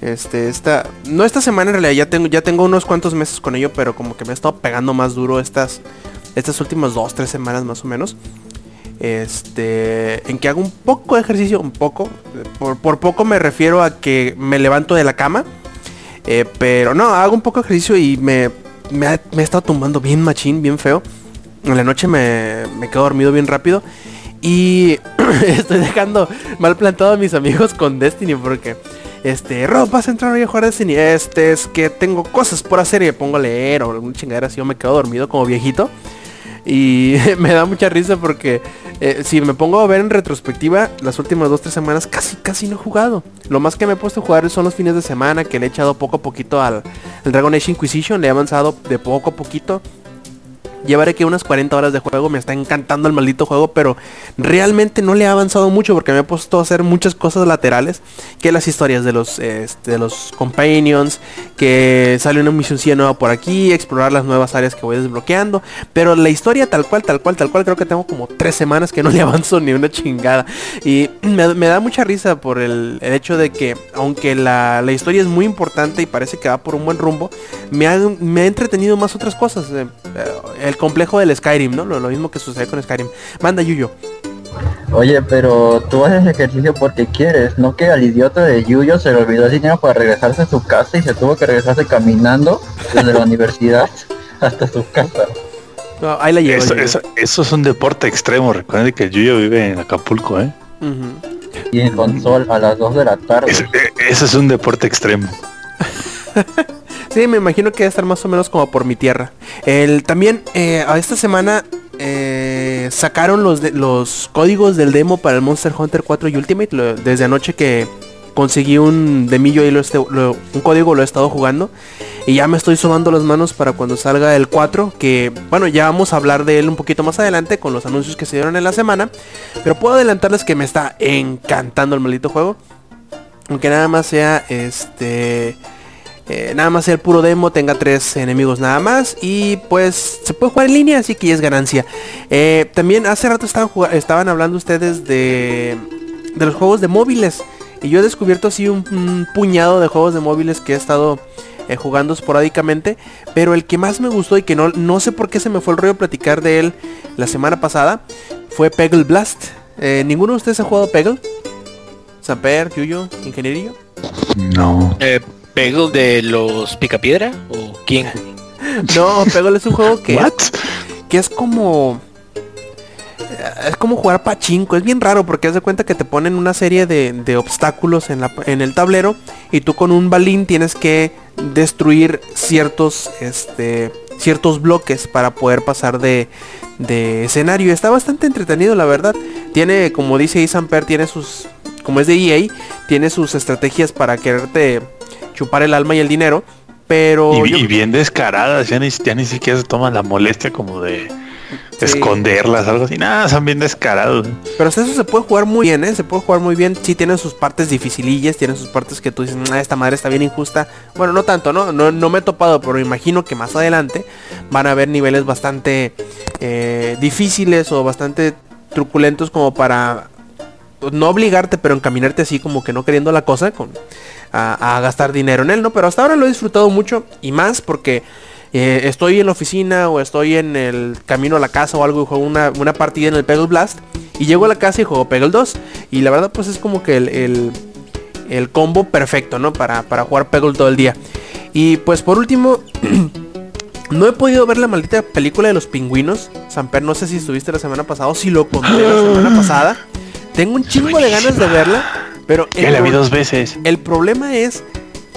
Este, esta, no esta semana en realidad, ya tengo, ya tengo unos cuantos meses con ello, pero como que me ha estado pegando más duro estas, estas últimas dos, tres semanas más o menos. Este, en que hago un poco de ejercicio, un poco. Por, por poco me refiero a que me levanto de la cama. eh, pero no, hago un poco de ejercicio y me, me, ha, me estado tumbando bien machín, bien feo. En la noche me, me quedo dormido bien rápido. Y estoy dejando mal plantado a mis amigos con Destiny porque... Este, Rob, vas a entrar a jugar Destiny. Este, es que tengo cosas por hacer y me pongo a leer o alguna chingadera así. Yo me quedo dormido como viejito. Y me da mucha risa porque eh, si me pongo a ver en retrospectiva, las últimas dos, tres semanas casi, casi no he jugado. Lo más que me he puesto a jugar son los fines de semana que le he echado poco a poquito al Dragon Age Inquisition. Le he avanzado de poco a poquito. Llevaré que unas 40 horas de juego, me está encantando el maldito juego, pero realmente no le ha avanzado mucho porque me he puesto a hacer muchas cosas laterales, que las historias de los este, de los companions, que sale una misioncilla nueva por aquí, explorar las nuevas áreas que voy desbloqueando, pero la historia tal cual, tal cual, tal cual, creo que tengo como tres semanas que no le avanzo ni una chingada. Y me, da mucha risa por el, el hecho de que, aunque la, la historia es muy importante y parece que va por un buen rumbo, me ha, me ha entretenido más otras cosas. eh, el complejo del Skyrim, ¿no? Lo, lo mismo que sucede con Skyrim. Manda Yuyo. Oye, pero tú haces ejercicio porque quieres, no que al idiota de Yuyo se le olvidó el dinero para regresarse a su casa y se tuvo que regresarse caminando desde la universidad hasta su casa. No, ahí la llevo. Eso, eso, eso es un deporte extremo. Recuerden que Yuyo vive en Acapulco, ¿eh? Y en sol a las 2 de la tarde. Es- eh, eso es un deporte extremo. Sí, me imagino que debe estar más o menos como por mi tierra. El, también eh, esta semana eh, sacaron los, de- los códigos del demo para el Monster Hunter 4 y Ultimate. desde anoche que conseguí un demillo y lo este- lo- un código lo he estado jugando. Y ya me estoy sobando las manos para cuando salga el 4. Que bueno, ya vamos a hablar de él un poquito más adelante con los anuncios que se dieron en la semana. Pero puedo adelantarles que me está encantando el maldito juego. Aunque nada más sea este... eh, nada más el puro demo, tenga tres enemigos nada más y pues se puede jugar en línea, así que ya es ganancia. Eh, también hace rato estaban, hablando ustedes de, de los juegos de móviles y yo he descubierto así un, un puñado de juegos de móviles que he estado eh, jugando esporádicamente, pero el que más me gustó y que no, no sé por qué se me fue el rollo platicar de él la semana pasada fue Peggle Blast. Eh, ¿Ninguno de ustedes ha jugado Peggle? Samper, Yuyo, Ingenierillo. No. Eh, ¿Peggle de los Picapiedra? ¿O quién? No, Peggle es un juego que, ¿What? que es como... Es como jugar pachinko, es bien raro porque haz de cuenta que te ponen una serie de, de obstáculos en, la, en el tablero y tú con un balín tienes que destruir ciertos, este, ciertos bloques para poder pasar de, de escenario. Está bastante entretenido la verdad. Tiene, como dice Isamper, tiene sus, como es de EA, tiene sus estrategias para quererte chupar el alma y el dinero. Pero Y, yo- y bien descaradas, ya ni, ya ni siquiera se toman la molestia como de Sí. esconderlas, algo así. Nada, son bien descarados. Pero hasta eso se puede jugar muy bien, ¿eh? Se puede jugar muy bien. Sí, tiene sus partes dificilillas, tiene sus partes que tú dices, "Ah, esta madre está bien injusta. Bueno, no tanto, ¿no? No, no me he topado, pero imagino que más adelante van a haber niveles bastante eh, difíciles o bastante truculentos como para no obligarte, pero encaminarte así como que no queriendo la cosa con a, a gastar dinero en él, ¿no? Pero hasta ahora lo he disfrutado mucho y más porque eh, estoy en la oficina o estoy en el camino a la casa o algo y juego una, una partida en el Peggle Blast Y llego a la casa y juego Peggle 2. Y la verdad pues es como que el, el, el combo perfecto, ¿no? Para, para jugar Peggle todo el día. Y pues por último, no he podido ver la maldita película de los pingüinos. Samper, no sé si estuviste la semana pasada o si lo conté la semana pasada. Tengo un chingo de ganas de verla, pero Ya la vi dos veces. el problema es,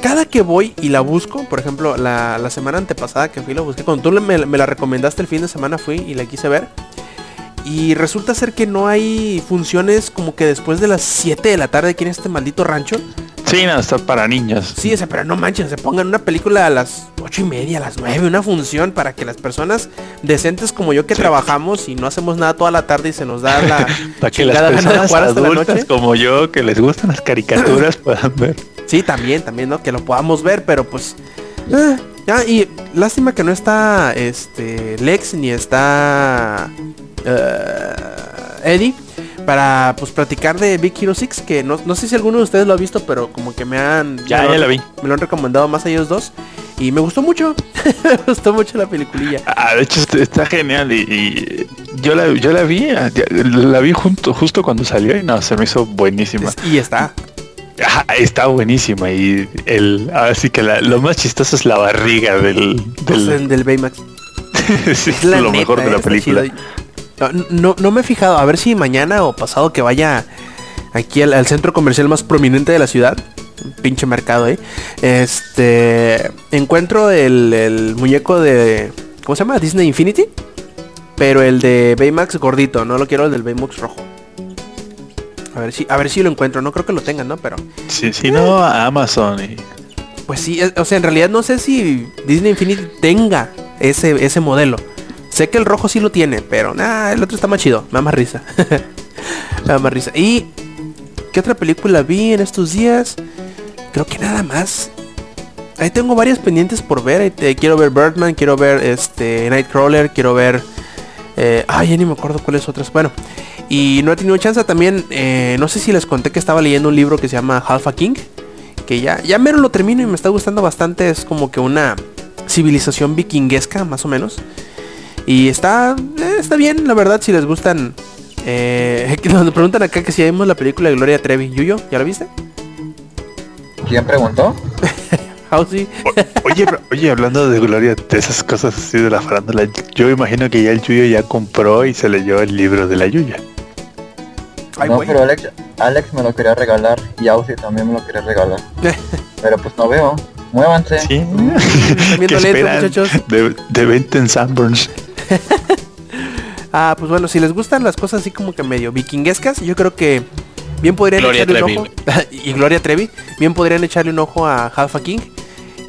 cada que voy y la busco, por ejemplo, la, la semana antepasada que fui y la busqué, cuando tú me, me la recomendaste el fin de semana fui y la quise ver. Y resulta ser que no hay funciones como que después de las 7 de la tarde aquí en este maldito rancho. Sí, no, está para niños. Sí, o sea, pero no manches, se pongan una película a las 8 y media, a las 9, una función para que las personas decentes como yo que trabajamos y no hacemos nada toda la tarde y se nos da la Para que las personas la adultas noche. como yo, que les gustan las caricaturas, puedan ver. Sí, también, también, ¿no? Que lo podamos ver, pero pues... eh, ya, y lástima que no está este Lex ni está eh, Eddie para pues platicar de Big Hero 6 que no, no sé si alguno de ustedes lo ha visto pero como que me han Ya, me lo ya la vi. me lo han recomendado más a ellos dos y me gustó mucho me gustó mucho la peliculilla Ah, de hecho está, está genial y, y yo la yo la vi, ah, la vi junto, justo cuando salió y no, se me hizo buenísima. y está Ajá, está buenísima y el así que la- lo más chistoso es la barriga del, del, del del Baymax sí, Es la lo neta, mejor de la está película. chido. No, no, me he fijado, a ver si mañana o pasado que vaya aquí al, al centro comercial más prominente de la ciudad. Pinche mercado, eh. Este. Encuentro el, el muñeco de. ¿Cómo se llama? Disney Infinity. Pero el de Baymax gordito, no lo quiero el del Baymax rojo. A ver si, a ver si lo encuentro. No creo que lo tengan, ¿no? Pero. Sí, si no a Amazon y Pues sí, es- o sea, en realidad no sé si Disney Infinity tenga ese, ese modelo. Sé que el rojo sí lo tiene, pero nada, el otro está más chido, me da más risa. me da más risa. ¿Y qué otra película vi en estos días? Creo que nada más. Ahí tengo varias pendientes por ver. Quiero ver Birdman, quiero ver este Nightcrawler, quiero ver... eh, ay, ya ni me acuerdo cuáles otras. Bueno, y no he tenido chance también. eh, no sé si les conté que estaba leyendo un libro que se llama Halfa King que ya, ya mero lo termino y me está gustando bastante. Es como que una civilización vikinguesca, más o menos. Y está, eh, está bien, la verdad, si les gustan. Eh, nos preguntan acá que si vimos la película de Gloria Trevi. Yuyo, ¿ya la viste? ¿Quién preguntó? Housey. O- Oye, oye, hablando de Gloria, de esas cosas así de la farándula, yo imagino que ya el Yuyo ya compró y se leyó el libro de la Yuya. Ay, no, pero Alex, Alex me lo quería regalar y Aussie también me lo quería regalar. pero pues no veo. Muévanse. Sí. ¿Qué lento, esperan? muchachos. De, de venta en Sanborns. Ah, pues bueno, si les gustan las cosas así como que medio vikinguescas, yo creo que bien podrían Gloria echarle Trevi, un ojo. y Gloria Trevi, bien podrían echarle un ojo a Halfa King.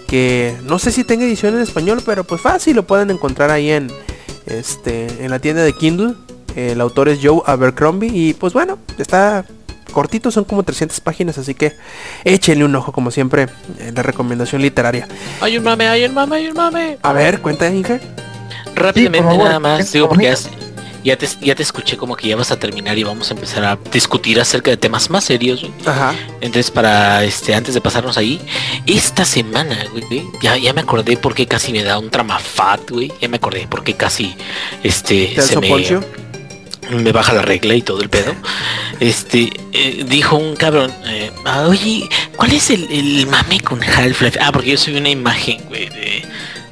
Que no sé si tenga edición en español, pero pues fácil lo pueden encontrar ahí en este en la tienda de Kindle. El autor es Joe Abercrombie y pues bueno, está cortito, son como 300 páginas, así que échenle un ojo como siempre en la recomendación literaria. Hay un mame, hay un mame, hay un mame. A ver, cuenta Inge. Rápidamente Sí, nada más, digo, por porque ya, te, ya te escuché como que ya vas a terminar y vamos a empezar a discutir acerca de temas más serios. güey. Ajá. Entonces, para este, antes de pasarnos ahí, esta semana, güey, ya, ya me acordé por qué casi me da un tramafat, güey. Ya me acordé por qué casi este ¿Te se me, Poncio? me baja la regla y todo el pedo. Este, eh, dijo un cabrón, eh, ah, oye, ¿cuál es el, el mame con Half-Life? Ah, porque yo subí una imagen, güey, de,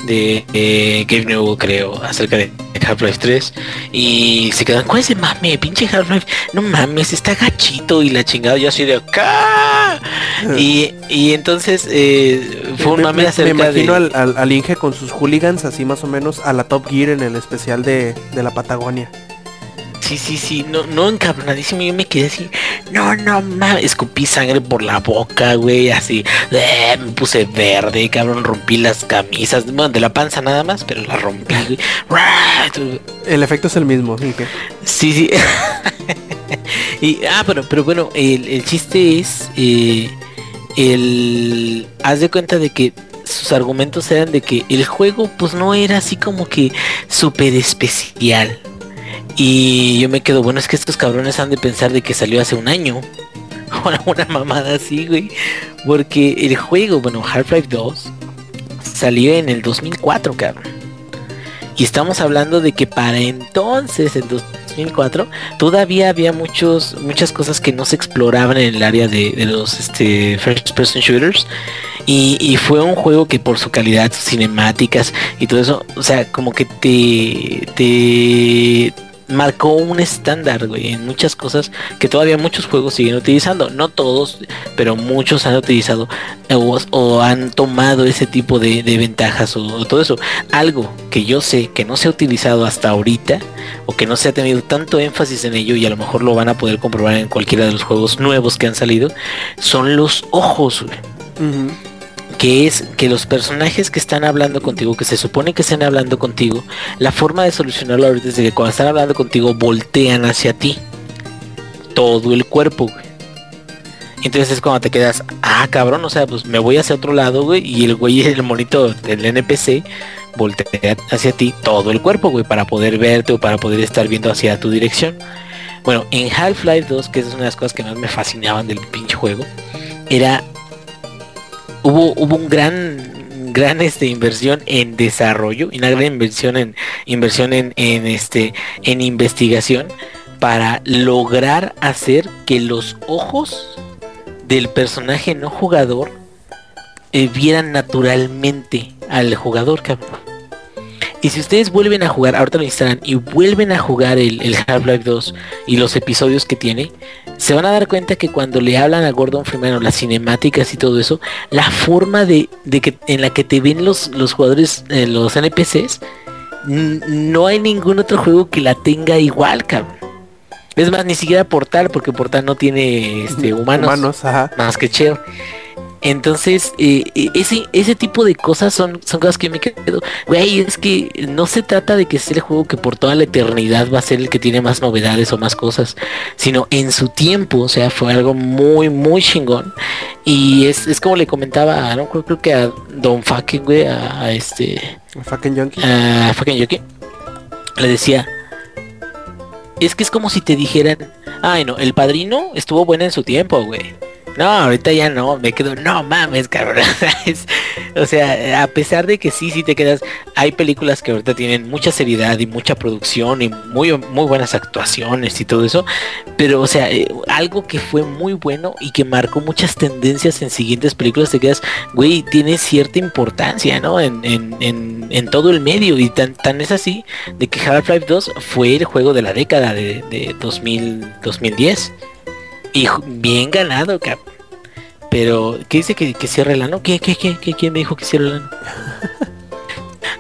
de eh, Gabe Newell, creo, acerca de Half-Life 3. Y se quedan, ¿cuál es el mame? Pinche Half-Life. No mames, está gachito y la chingada. Yo así de acá. Y, y entonces eh, fue un me, mame me- acerca me imagino de... al, al, al Inge con sus hooligans así más o menos a la Top Gear en el especial de, de la Patagonia. Sí, sí, sí, no, no encabronadísimo, yo me quedé así, no, no mames, escupí sangre por la boca, güey, así, eh, me puse verde, cabrón, rompí las camisas, bueno, de la panza nada más, pero la rompí, güey. El efecto es el mismo, Inge. Sí, sí. y, ah, pero, pero bueno, el, el chiste es, eh, el, haz de cuenta de que sus argumentos eran de que el juego pues no era así como que súper especial. Y yo me quedo, bueno, es que estos cabrones han de pensar de que salió hace un año. Una, una mamada así, güey. Porque el juego, bueno, Half-Life 2 salió en el 2004, cabrón. Y estamos hablando de que para entonces, en 2004, todavía había muchos, muchas cosas que no se exploraban en el área de, los este, first person shooters. Y, y fue un juego que por su calidad, sus cinemáticas y todo eso, o sea, como que te, te marcó un estándar, güey, en muchas cosas que todavía muchos juegos siguen utilizando. No todos, pero muchos han utilizado o, han tomado ese tipo de, ventajas o, todo eso. Algo que yo sé que no se ha utilizado hasta ahorita o que no se ha tenido tanto énfasis en ello y a lo mejor lo van a poder comprobar en cualquiera de los juegos nuevos que han salido, son los ojos, güey. Que es que los personajes que están hablando contigo, que se supone que están hablando contigo, la forma de solucionarlo ahorita es de que cuando están hablando contigo voltean hacia ti. Todo el cuerpo, güey. Entonces es cuando te quedas, ah, cabrón, o sea, pues me voy hacia otro lado, güey, y el güey, el monito del NPC, voltea hacia ti todo el cuerpo, güey, para poder verte o para poder estar viendo hacia tu dirección. Bueno, en Half-Life 2, que es una de las cosas que más me fascinaban del pinche juego, era hubo, un gran gran este inversión en desarrollo una gran inversión en inversión en, en este en investigación para lograr hacer que los ojos del personaje no jugador eh, vieran naturalmente al jugador cabrón. Y si ustedes vuelven a jugar, ahorita lo instalan y vuelven a jugar el, el Half-Life 2 y los episodios que tiene, se van a dar cuenta que cuando le hablan a Gordon Freeman o las cinemáticas y todo eso, la forma de, de que en la que te ven los, los jugadores, eh, los NPCs, no hay ningún otro juego que la tenga igual, cabrón. Es más, ni siquiera Portal, porque Portal no tiene este, humanos, Humanos, ajá. más que Cheo. Entonces, eh, eh, ese, ese tipo de cosas son, son cosas que me quedo. Güey, es que no se trata de que sea el juego que por toda la eternidad va a ser el que tiene más novedades o más cosas, sino en su tiempo, o sea, fue algo muy, muy chingón. Y es, es como le comentaba, no creo, creo que a Don Fucking, güey, a, a este, Fucking Junkie. a Fucking le decía, es que es como si te dijeran, ay no, el padrino estuvo bueno en su tiempo, güey. No, ahorita ya no, me quedo, no mames, cabrón. O sea, a pesar de que sí, sí te quedas, hay películas que ahorita tienen mucha seriedad y mucha producción y muy, muy buenas actuaciones y todo eso, pero o sea, eh, algo que fue muy bueno y que marcó muchas tendencias en siguientes películas, te quedas, güey, tiene cierta importancia, ¿no? En, en, en, en todo el medio y tan, tan es así de que Half-Life 2 fue el juego de la década de, de 2000, 2010. Y bien ganado, cap. Pero, ¿qué dice que, que cierre el ano? ¿Qué, qué, qué, qué, quién me dijo que cierre el ano?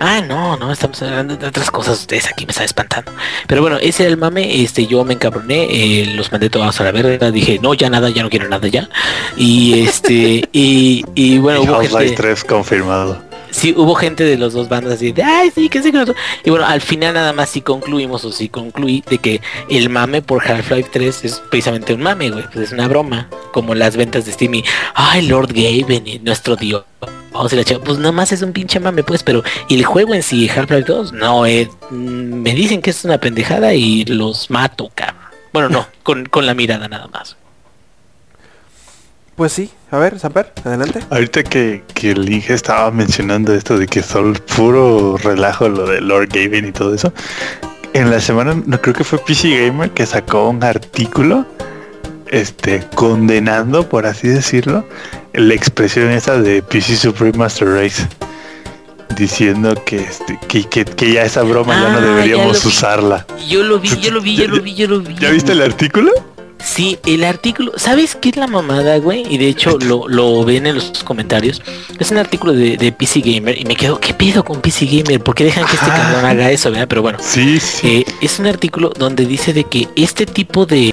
Ah, no, no, estamos hablando de otras cosas. Ustedes aquí me están espantando. Pero bueno, ese era el mame. Este, yo me encabroné, eh, los mandé todos a la verga. Dije, no, ya nada, ya no quiero nada ya. Y este, y, y bueno, hubo Half-Life gente, 3 confirmado. Sí, hubo gente de los dos bandas así de, ay, sí, que sí, que no". Y bueno, al final nada más sí concluimos o sí concluí de que el mame por Half-Life 3 es precisamente un mame, güey. Pues es una broma. Como las ventas de Steam y, ay, Lord Gaben, y nuestro dios. Vamos a la chica, pues nada más es un pinche mame, pues, pero el juego en sí, Half-Life 2, no, eh, me dicen que es una pendejada y los mato, cabrón. Bueno, no, con, con la mirada nada más. Pues sí, a ver, Samper, adelante. Ahorita que, que el Inge estaba mencionando esto de que son puro relajo lo de Lord Gavin y todo eso. En la semana, no creo que fue PC Gamer que sacó un artículo este condenando, por así decirlo, la expresión esa de PC Supreme Master Race. Diciendo que este, que, que, que ya esa broma ya Ah, no ya deberíamos vi. usarla. Yo lo vi, yo lo vi, yo lo vi, yo lo vi. ¿Ya viste el artículo? Sí, el artículo, ¿sabes qué es la mamada, güey? Y de hecho lo, lo ven en los comentarios. Es un artículo de, de PC Gamer y me quedo, ¿qué pedo con PC Gamer? ¿Por qué dejan que este cabrón haga eso, verdad? Pero bueno, Sí, sí. eh, es un artículo donde dice de que este tipo de,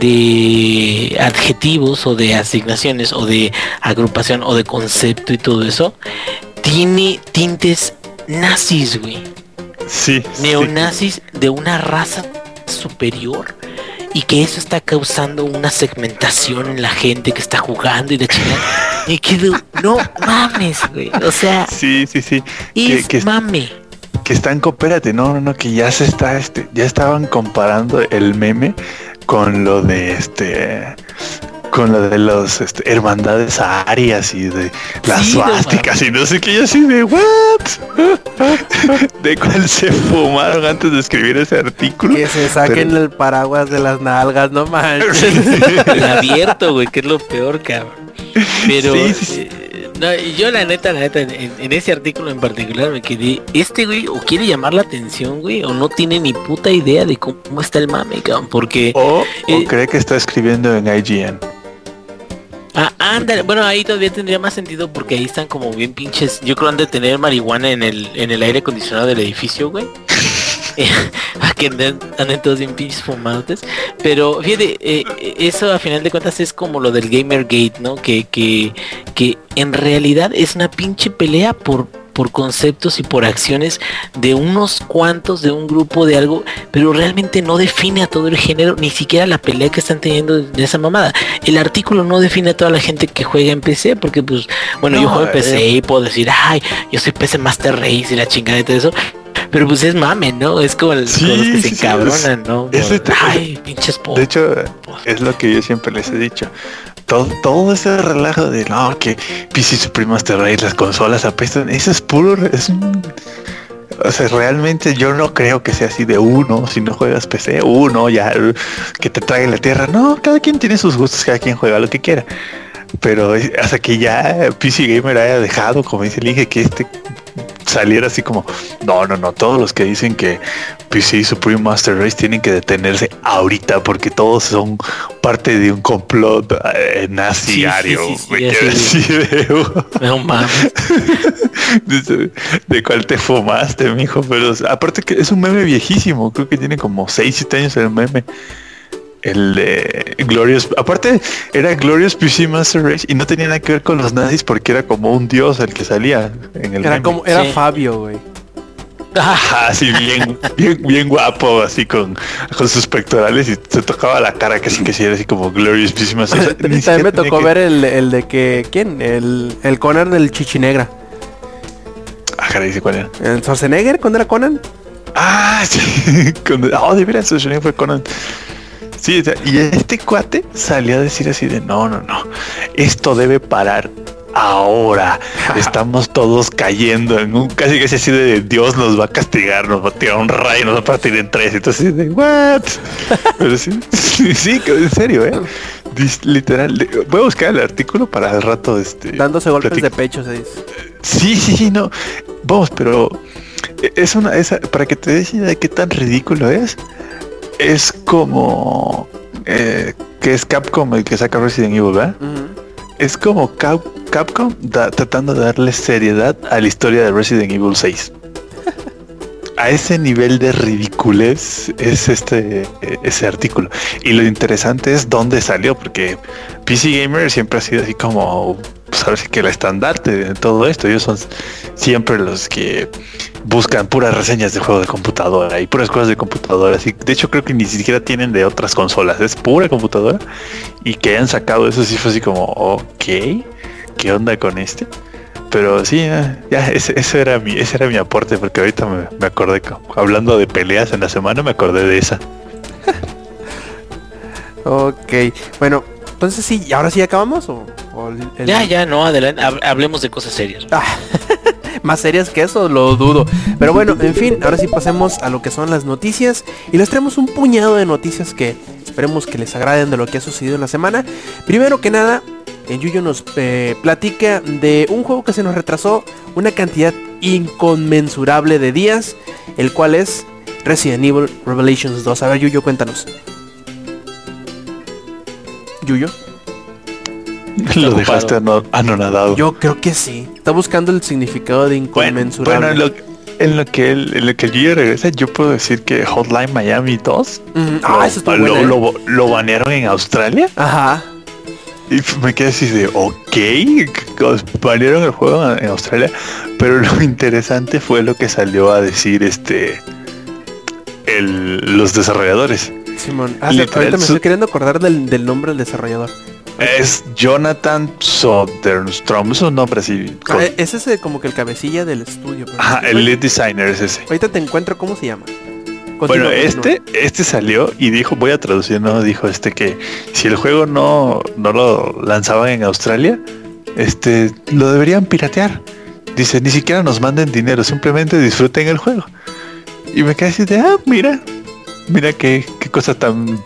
de adjetivos o de asignaciones o de agrupación o de concepto y todo eso tiene tintes nazis, güey sí, sí. neonazis de una raza superior y que eso está causando una segmentación en la gente que está jugando y de chingada. Y quedo, no mames, güey. O sea, Sí, sí, sí. Que- es que- mame. que están coopérate, no, no, no, que ya se está, este, ya estaban comparando el meme con lo de este, con lo de los este, hermandades arias y de las Sí, no suásticas y no sé qué, yo así de what? de cuál se fumaron antes de escribir ese artículo. Que se saquen Pero- el paraguas de las nalgas, no manches. El abierto, güey, que es lo peor, cabrón. Pero Sí, sí, sí. eh, no, yo la neta, la neta, en, en ese artículo en particular me quedé, este güey o quiere llamar la atención, güey, o no tiene ni puta idea de cómo está el mame, cabrón, porque O, o Eh, cree que está escribiendo en IGN. Ah, ándale, bueno ahí todavía tendría más sentido porque ahí están como bien pinches. Yo creo han de tener marihuana en el, en el aire acondicionado del edificio, güey. Eh, que anden, anden todos bien pinches fumados. Pero fíjate, eh, eso a final de cuentas es como lo del Gamergate, ¿no? Que, que, que en realidad es una pinche pelea por, por conceptos y por acciones de unos cuantos, de un grupo, de algo, pero realmente no define a todo el género, ni siquiera la pelea que están teniendo de esa mamada. El artículo no define a toda la gente que juega en PC, porque pues, bueno, yo juego en PC eh. y puedo decir, ay, yo soy PC Master Race y la chingada y todo eso. Pero pues es mame, ¿no? Es como, el- Sí, los que se sí, encabronan, ¿no? ese Por, te- ay, pinches po- De hecho, es lo que yo siempre les he dicho. Todo, ese relajo de no, que PC Supreme Master las consolas apestan, eso es puro, es o sea, realmente yo no creo que sea así de uno, si no juegas PC, uno ya que te trague la tierra. No, cada quien tiene sus gustos, cada quien juega lo que quiera. Pero hasta que ya PC Gamer haya dejado, como dice el Inge, que este saliera así como, no, no, no, todos los que dicen que PC Supreme Master Race tienen que detenerse ahorita porque todos son parte de un complot eh, nazi Sí, sí, No mames. de, de cuál te fumaste, mijo. Pero aparte que es un meme viejísimo, creo que tiene como 6, 7 años el meme. El de Glorious, aparte era Glorious PC Master Race y no tenía nada que ver con los nazis porque era como un dios el que salía en el Era meme. como, era Sí. Fabio, güey. Ajá, así bien, bien, bien guapo, así con, con sus pectorales y se tocaba la cara casi que sí era así como Glorious PC Master Race. Ni También me tocó que- ver el, el de que, ¿quién? El, el Conan del Chichinegra. Ah, caray, dice cuál era. ¿El Schwarzenegger cuando era Conan? Ah, sí. Con- Oh, de veras, fue Conan. Sí, o sea, y este cuate salió a decir así de no, no, no. Esto debe parar ahora. Estamos todos cayendo en un casi casi así de Dios nos va a castigar, nos va a tirar un rayo, nos va a partir en tres. Entonces de what? Pero sí, sí, sí, en serio, eh. Literal, voy a buscar el artículo para el rato este. Dándose golpes platico. de pecho, se dice. Sí, sí, sí, no. Vamos, pero es una esa para que te des idea de qué tan ridículo es. Es como eh, que es Capcom el que saca Resident Evil, ¿verdad? Es como Cap- Capcom da- tratando de darle seriedad a la historia de Resident Evil 6. A ese nivel de ridiculez es este eh, ese artículo. Y lo interesante es dónde salió, porque PC Gamer siempre ha sido así como, pues ahora sí que el estandarte de todo esto. Ellos son siempre los que buscan puras reseñas de juego de computadora y puras cosas de computadora. Así, de hecho, creo que ni siquiera tienen de otras consolas. Es pura computadora. Y que hayan sacado eso sí fue así como, ok, ¿qué onda con este? Pero sí, ya, ya, ese, ese era mi, ese era mi aporte, porque ahorita me, me acordé, co- hablando de peleas en la semana, me acordé de esa. Ok. Bueno, entonces sí, ¿y ahora sí acabamos? ¿O, o el- el- Ya, ya, no, adelante. hab- Hablemos de cosas serias. Más serias que eso, lo dudo. Pero bueno, en fin, ahora sí pasemos a lo que son las noticias. Y les traemos un puñado de noticias que esperemos que les agraden de lo que ha sucedido en la semana. Primero que nada, Yuyo nos eh, platica de un juego que se nos retrasó una cantidad inconmensurable de días, el cual es Resident Evil Revelations 2. A ver, Yuyo, cuéntanos. Yuyo. Lo dejaste ano- anonadado. Yo creo que sí. Está buscando el significado de inconmensurable. bueno, en lo, en lo que él, en lo que el Gio regresa, yo puedo decir que Hotline Miami 2 Ujú. lo, Ah, eso lo, bueno, ¿eh? lo- lo banearon en Australia. Ajá. Y me quedé así de, ok, banearon el juego en Australia, pero lo interesante fue lo que salió a decir este el, los desarrolladores. Simón. Ah, ahorita me estoy queriendo acordar del, del nombre del desarrollador. Es Jonathan Soderstrom, es un nombre así. Ah, con- e- es ese como que el cabecilla del estudio. Ajá, el lead designer es ese. Ahorita te encuentro cómo se llama. Bueno, continúa. este, este salió y dijo, voy a traducir, ¿no? Dijo este que si el juego no, no lo lanzaban en Australia, este, lo deberían piratear. Dice, ni siquiera nos manden dinero, simplemente disfruten el juego. Y me quedé así de, ah, mira, mira qué, qué cosa tan,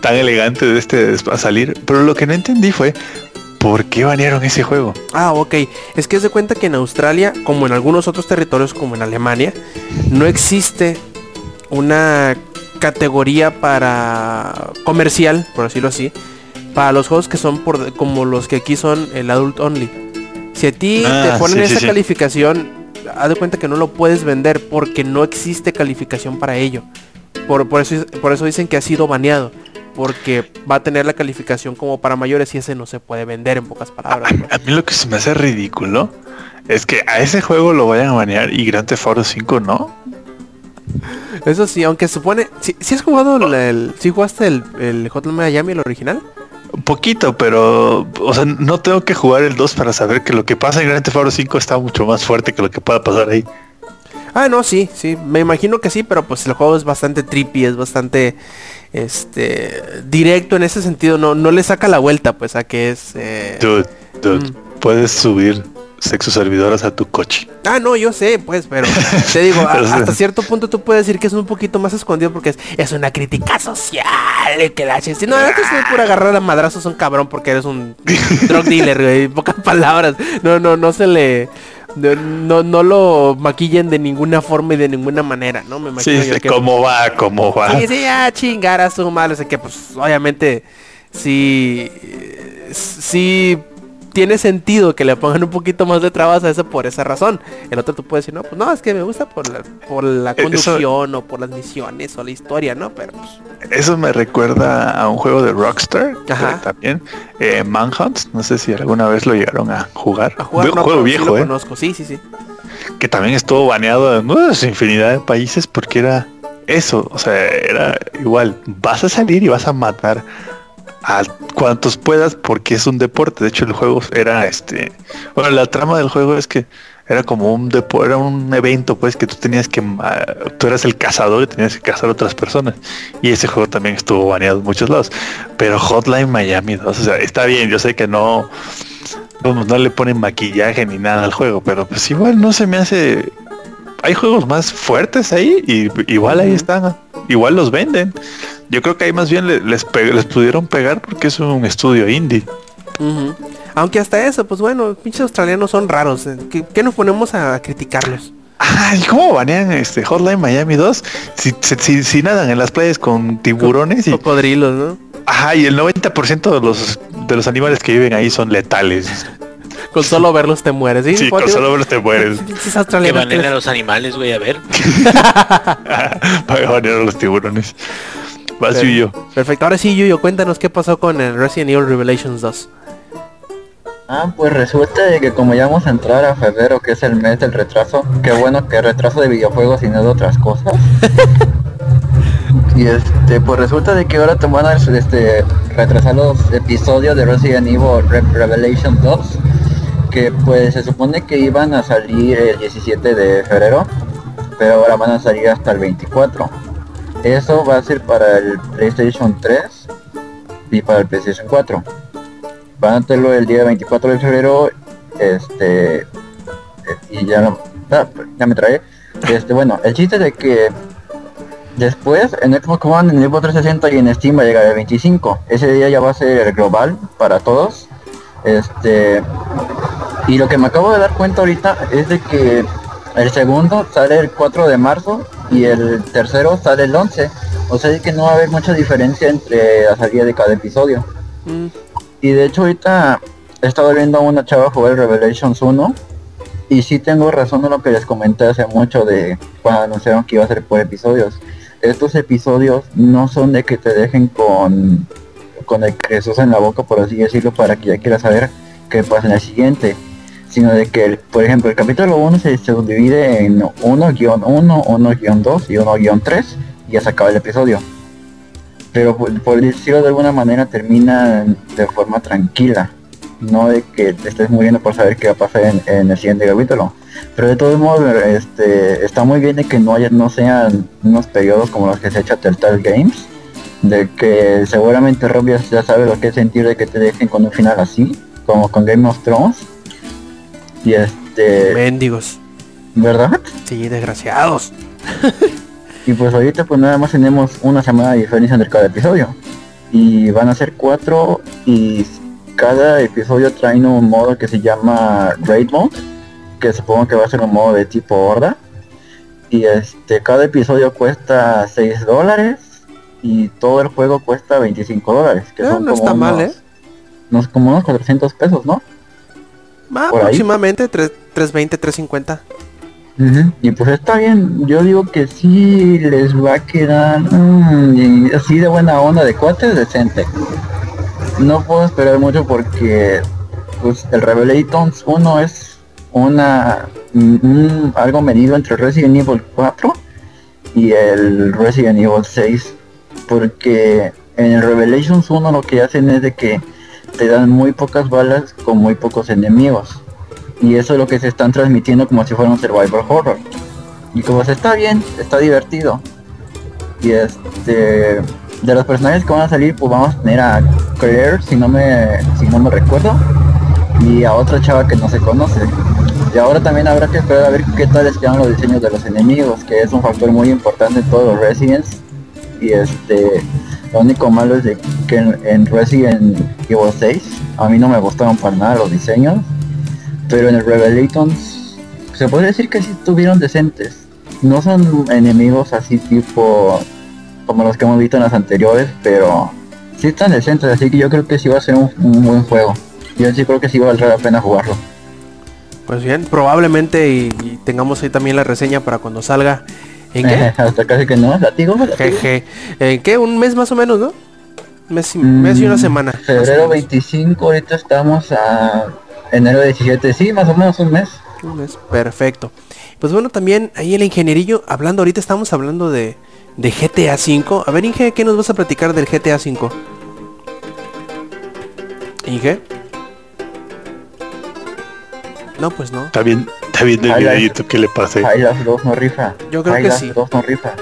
tan elegante de este a salir. Pero lo que no entendí fue, ¿por qué banearon ese juego? Ah, ok. Es que se cuenta que en Australia, como en algunos otros territorios, como en Alemania, no existe una categoría para comercial, por decirlo así, para los juegos que son por, como los que aquí son el adult only. Si a ti Ah, te ponen sí, esa sí. calificación, haz de cuenta que no lo puedes vender porque no existe calificación para ello. Por, por, eso, por eso dicen que ha sido baneado. Porque va a tener la calificación como para mayores y ese no se puede vender en pocas palabras. A mí lo que se me hace ridículo es que a ese juego lo vayan a banear y Grand Theft Auto 5 no. Eso sí, aunque supone... Si, has jugado el... el- si jugaste el, el Hotline Miami, el original? Un poquito, pero, o sea, no tengo que jugar el 2 para saber que lo que pasa en Grand Theft Auto 5 está mucho más fuerte que lo que pueda pasar ahí. Ah, no, sí, sí. Me imagino que sí, pero pues el juego es bastante trippy, es bastante... Este... Directo en ese sentido. No, no le saca la vuelta, pues, a que es... eh, Dude, dude, Mm. puedes subir sexo servidoras a tu coche. Ah, no, yo sé, pues, pero te digo, a- sí. hasta cierto punto tú puedes decir que es un poquito más escondido porque es, es una crítica social, que la gente- No, esto es por agarrar a madrazos un cabrón porque eres un drug dealer, güey, pocas palabras. No, no, no se le... No, no, no lo maquillen de ninguna forma y de ninguna manera, ¿no? Me Sí, imagino sí, que... ¿cómo va? ¿Cómo va? Sí, sí, ya chingar a su madre, o sea que pues obviamente sí, sí tiene sentido que le pongan un poquito más de trabas a eso por esa razón. El otro tú puedes decir, no, pues no, es que me gusta por la, por la Eso- conducción o por las misiones o la historia, ¿no? Pero pues, Eso me recuerda a un juego de Rockstar Ajá. eh, también, eh, Manhunt. No sé si alguna vez lo llegaron a jugar. a jugar Un no, juego sí viejo, lo eh, conozco, sí, sí, sí. que también estuvo baneado en uh, infinidad de países porque era eso, o sea, era igual, vas a salir y vas a matar a cuantos puedas porque es un deporte. De hecho, el juego era este, bueno, la trama del juego es que era como un deporte, era un evento pues que tú tenías que, tú eras el cazador y tenías que cazar a otras personas. Y ese juego también estuvo baneado en muchos lados. Pero Hotline Miami 2, o sea, está bien, yo sé que no, vamos, no le ponen maquillaje ni nada al juego, pero pues igual no se me hace. Hay juegos más fuertes ahí y igual ahí están, igual los venden. Yo creo que ahí más bien le- les, pe- les pudieron pegar porque es un estudio indie. Aunque hasta eso, pues bueno, pinches australianos son raros. eh, ¿Qué, qué nos ponemos a criticarlos? Ay, ¿cómo banean este Hotline Miami 2? Si, si, si- si nadan en las playas con tiburones y, Cocodrilos, ¿no? ajá, y el 90% de los de los animales que viven ahí son letales. Con solo verlos te mueres, ¿sí? Sí, Pues, con solo verlos te mueres. Que que- a los animales, güey, a ver. Para banear a los tiburones. Vas y yo. Perfecto, ahora sí, Yuyo, cuéntanos qué pasó con el Resident Evil Revelations 2. Ah, pues resulta de que como ya vamos a entrar a febrero, que es el mes del retraso, qué bueno que retraso de videojuegos y no de otras cosas. y este, pues resulta de que ahora te van a este, retrasar los episodios de Resident Evil Re- Revelation 2, que pues se supone que iban a salir el 17 de febrero, pero ahora van a salir hasta el 24. Eso va a ser para el PlayStation 3 y para el PlayStation 4 van a hacerlo el día 24 de febrero este eh, y ya no ah, ya me trae este bueno el chiste de que después en Xbox One en Xbox 360 y en Steam va a llegar el 25 ese día ya va a ser global para todos. Este y lo que me acabo de dar cuenta ahorita es de que el segundo sale el 4 de marzo y el tercero sale el 11 o sea que no va a haber mucha diferencia entre la salida de cada episodio Mm, y de hecho ahorita he estado viendo a una chava jugar el Revelations 1 y sí tengo razón en lo que les comenté hace mucho de cuando anunciaron que iba a ser por episodios. Estos episodios no son de que te dejen con, con el Jesús en la boca, por así decirlo, para que ya quieras saber qué pasa en el siguiente. Sino de que, por ejemplo, el capítulo 1 se subdivide en 1-1, 1-2 y 1-3 y ya se acaba el episodio pero por, decirlo de alguna manera termina de forma tranquila no de que te estés muriendo por saber qué va a pasar en, el siguiente capítulo. Pero de todos modos, este, está muy bien de que no haya, no sean unos periodos como los que se echa Telltale Games, de que seguramente Rob ya sabe lo que es sentir de que te dejen con un final así, como con Game of Thrones. Y este, Mendigos. ¿verdad? Sí, desgraciados. Y pues ahorita pues nada más tenemos una semana de diferencia entre cada episodio. Y van a ser cuatro y cada episodio trae un modo que se llama Raid Mode, que supongo que va a ser un modo de tipo horda. Y este, cada episodio cuesta 6 dólares y todo el juego cuesta 25 dólares. Que Ah, son no como está mal, unos- ¿eh? unos- como unos 400 pesos, ¿no? Ahí. aproximadamente tres- 320, 350. Ujú, Y pues está bien, yo digo que sí les va a quedar mm, y así de buena onda de cuates decente. No puedo esperar mucho porque pues el Revelations 1 es una mm, algo medido entre Resident Evil 4 y el Resident Evil 6 porque en el Revelations 1 lo que hacen es de que te dan muy pocas balas con muy pocos enemigos. Y eso es lo que se están transmitiendo como si fuera un survival horror. Y como se está bien está divertido. Y este de los personajes que van a salir pues vamos a tener a Claire si no me si no me recuerdo y a otra chava que no se conoce. Y ahora también habrá que esperar a ver qué tal les quedan los diseños de los enemigos que es un factor muy importante en todos los Residents. Y este lo único malo es que en, en Resident Evil 6 a mí no me gustaron para nada los diseños pero en el Revelations se podría decir que sí estuvieron decentes. No son enemigos así tipo como los que hemos visto en las anteriores, pero sí están decentes, así que yo creo que sí va a ser un, buen juego. Yo sí creo que sí valdrá la pena jugarlo. Pues bien, probablemente y tengamos ahí también la reseña para cuando salga. ¿En qué? Hasta casi que no, latigo, latigo. Jeje. ¿En qué? Un mes más o menos, ¿no? Mes y, mes y una Mm, semana. Febrero menos. 25, ahorita estamos a enero 17, sí, más o menos un mes. Un mes, perfecto. Pues bueno, también ahí el ingenierillo, hablando, ahorita estamos hablando de, de GTA V. A ver, Inge, ¿qué nos vas a platicar del GTA V? Inge. No, pues no. Está bien, está bien el. YouTube que le pasé. Highlight 2 no rifa. Yo creo que Highlight sí. 2 no rifa.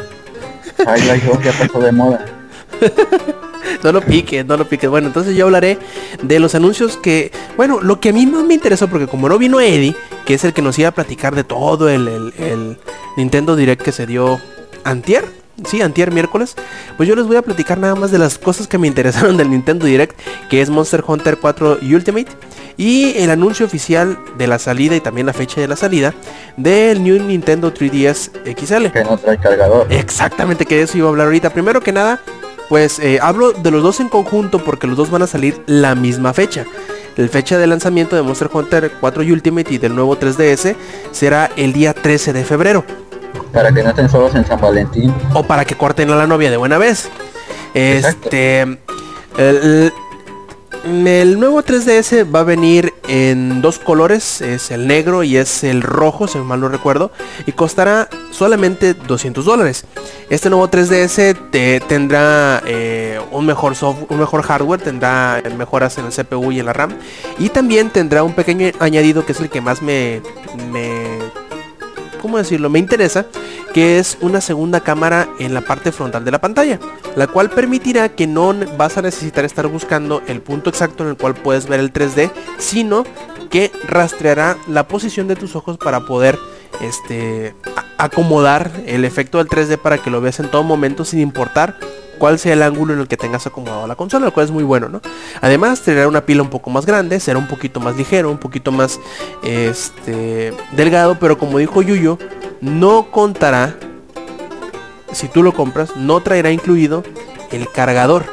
Highlight 2 ya pasó de moda. No lo piques, no lo piques. Bueno, entonces yo hablaré de los anuncios que, bueno, lo que a mí más me interesó, porque como no vino Eddie, que es el que nos iba a platicar de todo el, el- el Nintendo Direct que se dio antier, sí, antier miércoles, pues yo les voy a platicar nada más de las cosas que me interesaron del Nintendo Direct, que es Monster Hunter 4 Ultimate, y el anuncio oficial de la salida y también la fecha de la salida del New Nintendo 3DS XL. Que no trae cargador. Exactamente, que de eso iba a hablar ahorita. Primero que nada, pues eh, hablo de los dos en conjunto porque los dos van a salir la misma fecha. La fecha de lanzamiento de Monster Hunter 4 Ultimate y del nuevo 3DS será el día 13 de febrero. Para que no estén solos en San Valentín. O para que corten a la novia de buena vez. Este... El, el nuevo 3DS va a venir en dos colores, es el negro y es el rojo, si mal no recuerdo, y costará solamente 200 dólares. Este nuevo 3DS te- tendrá eh, un mejor software, un mejor hardware, tendrá mejoras en el CPU y en la RAM, y también tendrá un pequeño añadido que es el que más me, me ¿cómo decirlo? Me interesa, que es una segunda cámara en la parte frontal de la pantalla, la cual permitirá que no vas a necesitar estar buscando el punto exacto en el cual puedes ver el 3D, sino que rastreará la posición de tus ojos para poder este acomodar el efecto del 3D para que lo veas en todo momento sin importar cuál sea el ángulo en el que tengas acomodado la consola, lo cual es muy bueno, ¿no? Además, tendrá una pila un poco más grande, será un poquito más ligero, un poquito más este delgado, pero como dijo Yuyo, no contará si tú lo compras, no traerá incluido el cargador.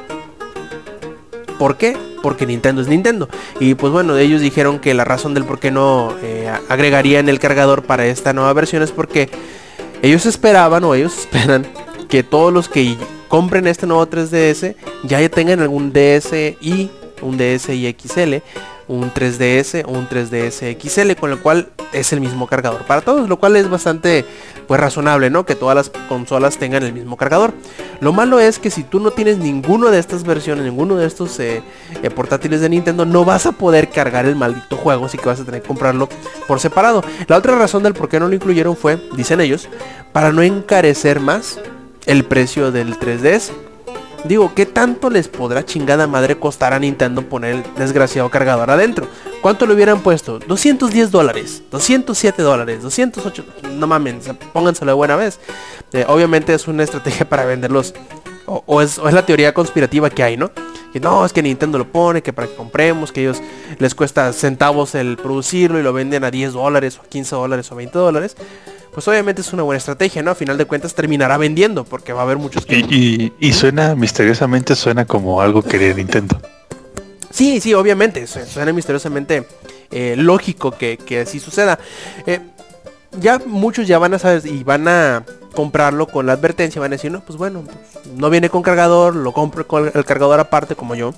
¿Por qué? Porque Nintendo es Nintendo. Y pues bueno, ellos dijeron que la razón del por qué no eh, agregarían el cargador para esta nueva versión es porque ellos esperaban o ellos esperan que todos los que compren este nuevo 3DS ya tengan algún DSi, un DSi XL un 3DS o un 3DS XL, con lo cual es el mismo cargador para todos, lo cual es bastante pues razonable, ¿no? Que todas las consolas tengan el mismo cargador. Lo malo es que si tú no tienes ninguno de estas versiones, ninguno de estos eh, eh, portátiles de Nintendo, no vas a poder cargar el maldito juego, así que vas a tener que comprarlo por separado. La otra razón del por qué no lo incluyeron fue, dicen ellos, para no encarecer más el precio del 3DS. Digo, ¿qué tanto les podrá chingada madre costar a Nintendo poner el desgraciado cargador adentro? ¿Cuánto le hubieran puesto? 210 dólares, 207 dólares, 208... No mames, pónganselo de buena vez. Eh, obviamente es una estrategia para venderlos. O, es, o es la teoría conspirativa que hay, ¿no? Que no, es que Nintendo lo pone, que para que compremos, que ellos les cuesta centavos el producirlo y lo venden a 10 dólares o 15 dólares o 20 dólares pues obviamente es una buena estrategia, ¿no? A final de cuentas terminará vendiendo porque va a haber muchos que... Y, y, y suena, misteriosamente suena como algo que quería Nintendo. Sí, sí, obviamente, su- suena misteriosamente eh, lógico que, que así suceda. Eh, ya muchos ya van a saber y van a comprarlo con la advertencia, van a decir, no, pues bueno, no viene con cargador, lo compro con el cargador aparte como yo.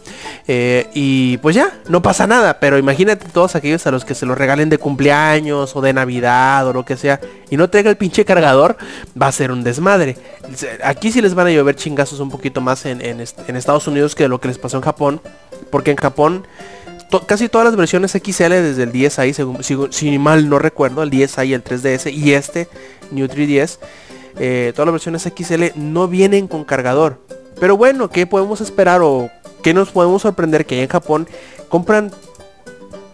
Eh, y pues ya, no pasa nada, pero imagínate todos aquellos a los que se lo regalen de cumpleaños o de Navidad o lo que sea y no traiga el pinche cargador, va a ser un desmadre. Aquí sí les van a llover chingazos un poquito más en, en est- en Estados Unidos que lo que les pasó en Japón, porque en Japón casi todas las versiones XL desde el 10i, según, si, si mal no recuerdo, el 10i, el 3DS y este New 3DS, eh, todas las versiones XL no vienen con cargador. Pero bueno, ¿qué podemos esperar o qué nos podemos sorprender que en Japón compran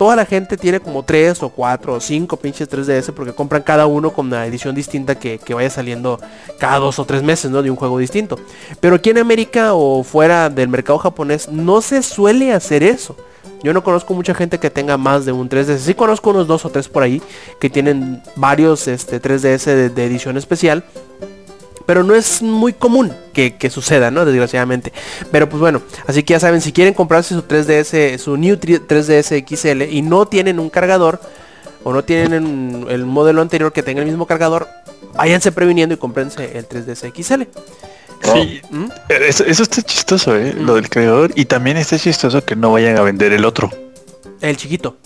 toda la gente tiene como 3 o 4 o 5 pinches 3DS porque compran cada uno con una edición distinta que, que vaya saliendo cada dos o tres meses, ¿no? De un juego distinto. Pero aquí en América o fuera del mercado japonés no se suele hacer eso. Yo no conozco mucha gente que tenga más de un 3DS. Sí conozco unos dos o tres por ahí que tienen varios este, 3DS de, de edición especial. Pero no es muy común que, que suceda, ¿no? Desgraciadamente. Pero pues bueno, así que ya saben, si quieren comprarse su 3DS, su New 3DS XL y no tienen un cargador, o no tienen el modelo anterior que tenga el mismo cargador, váyanse previniendo y comprense el 3DS XL. Sí, ¿Mm? eso, eso está chistoso, ¿eh? Mm. Lo del creador. Y también está chistoso que no vayan a vender el otro. El chiquito.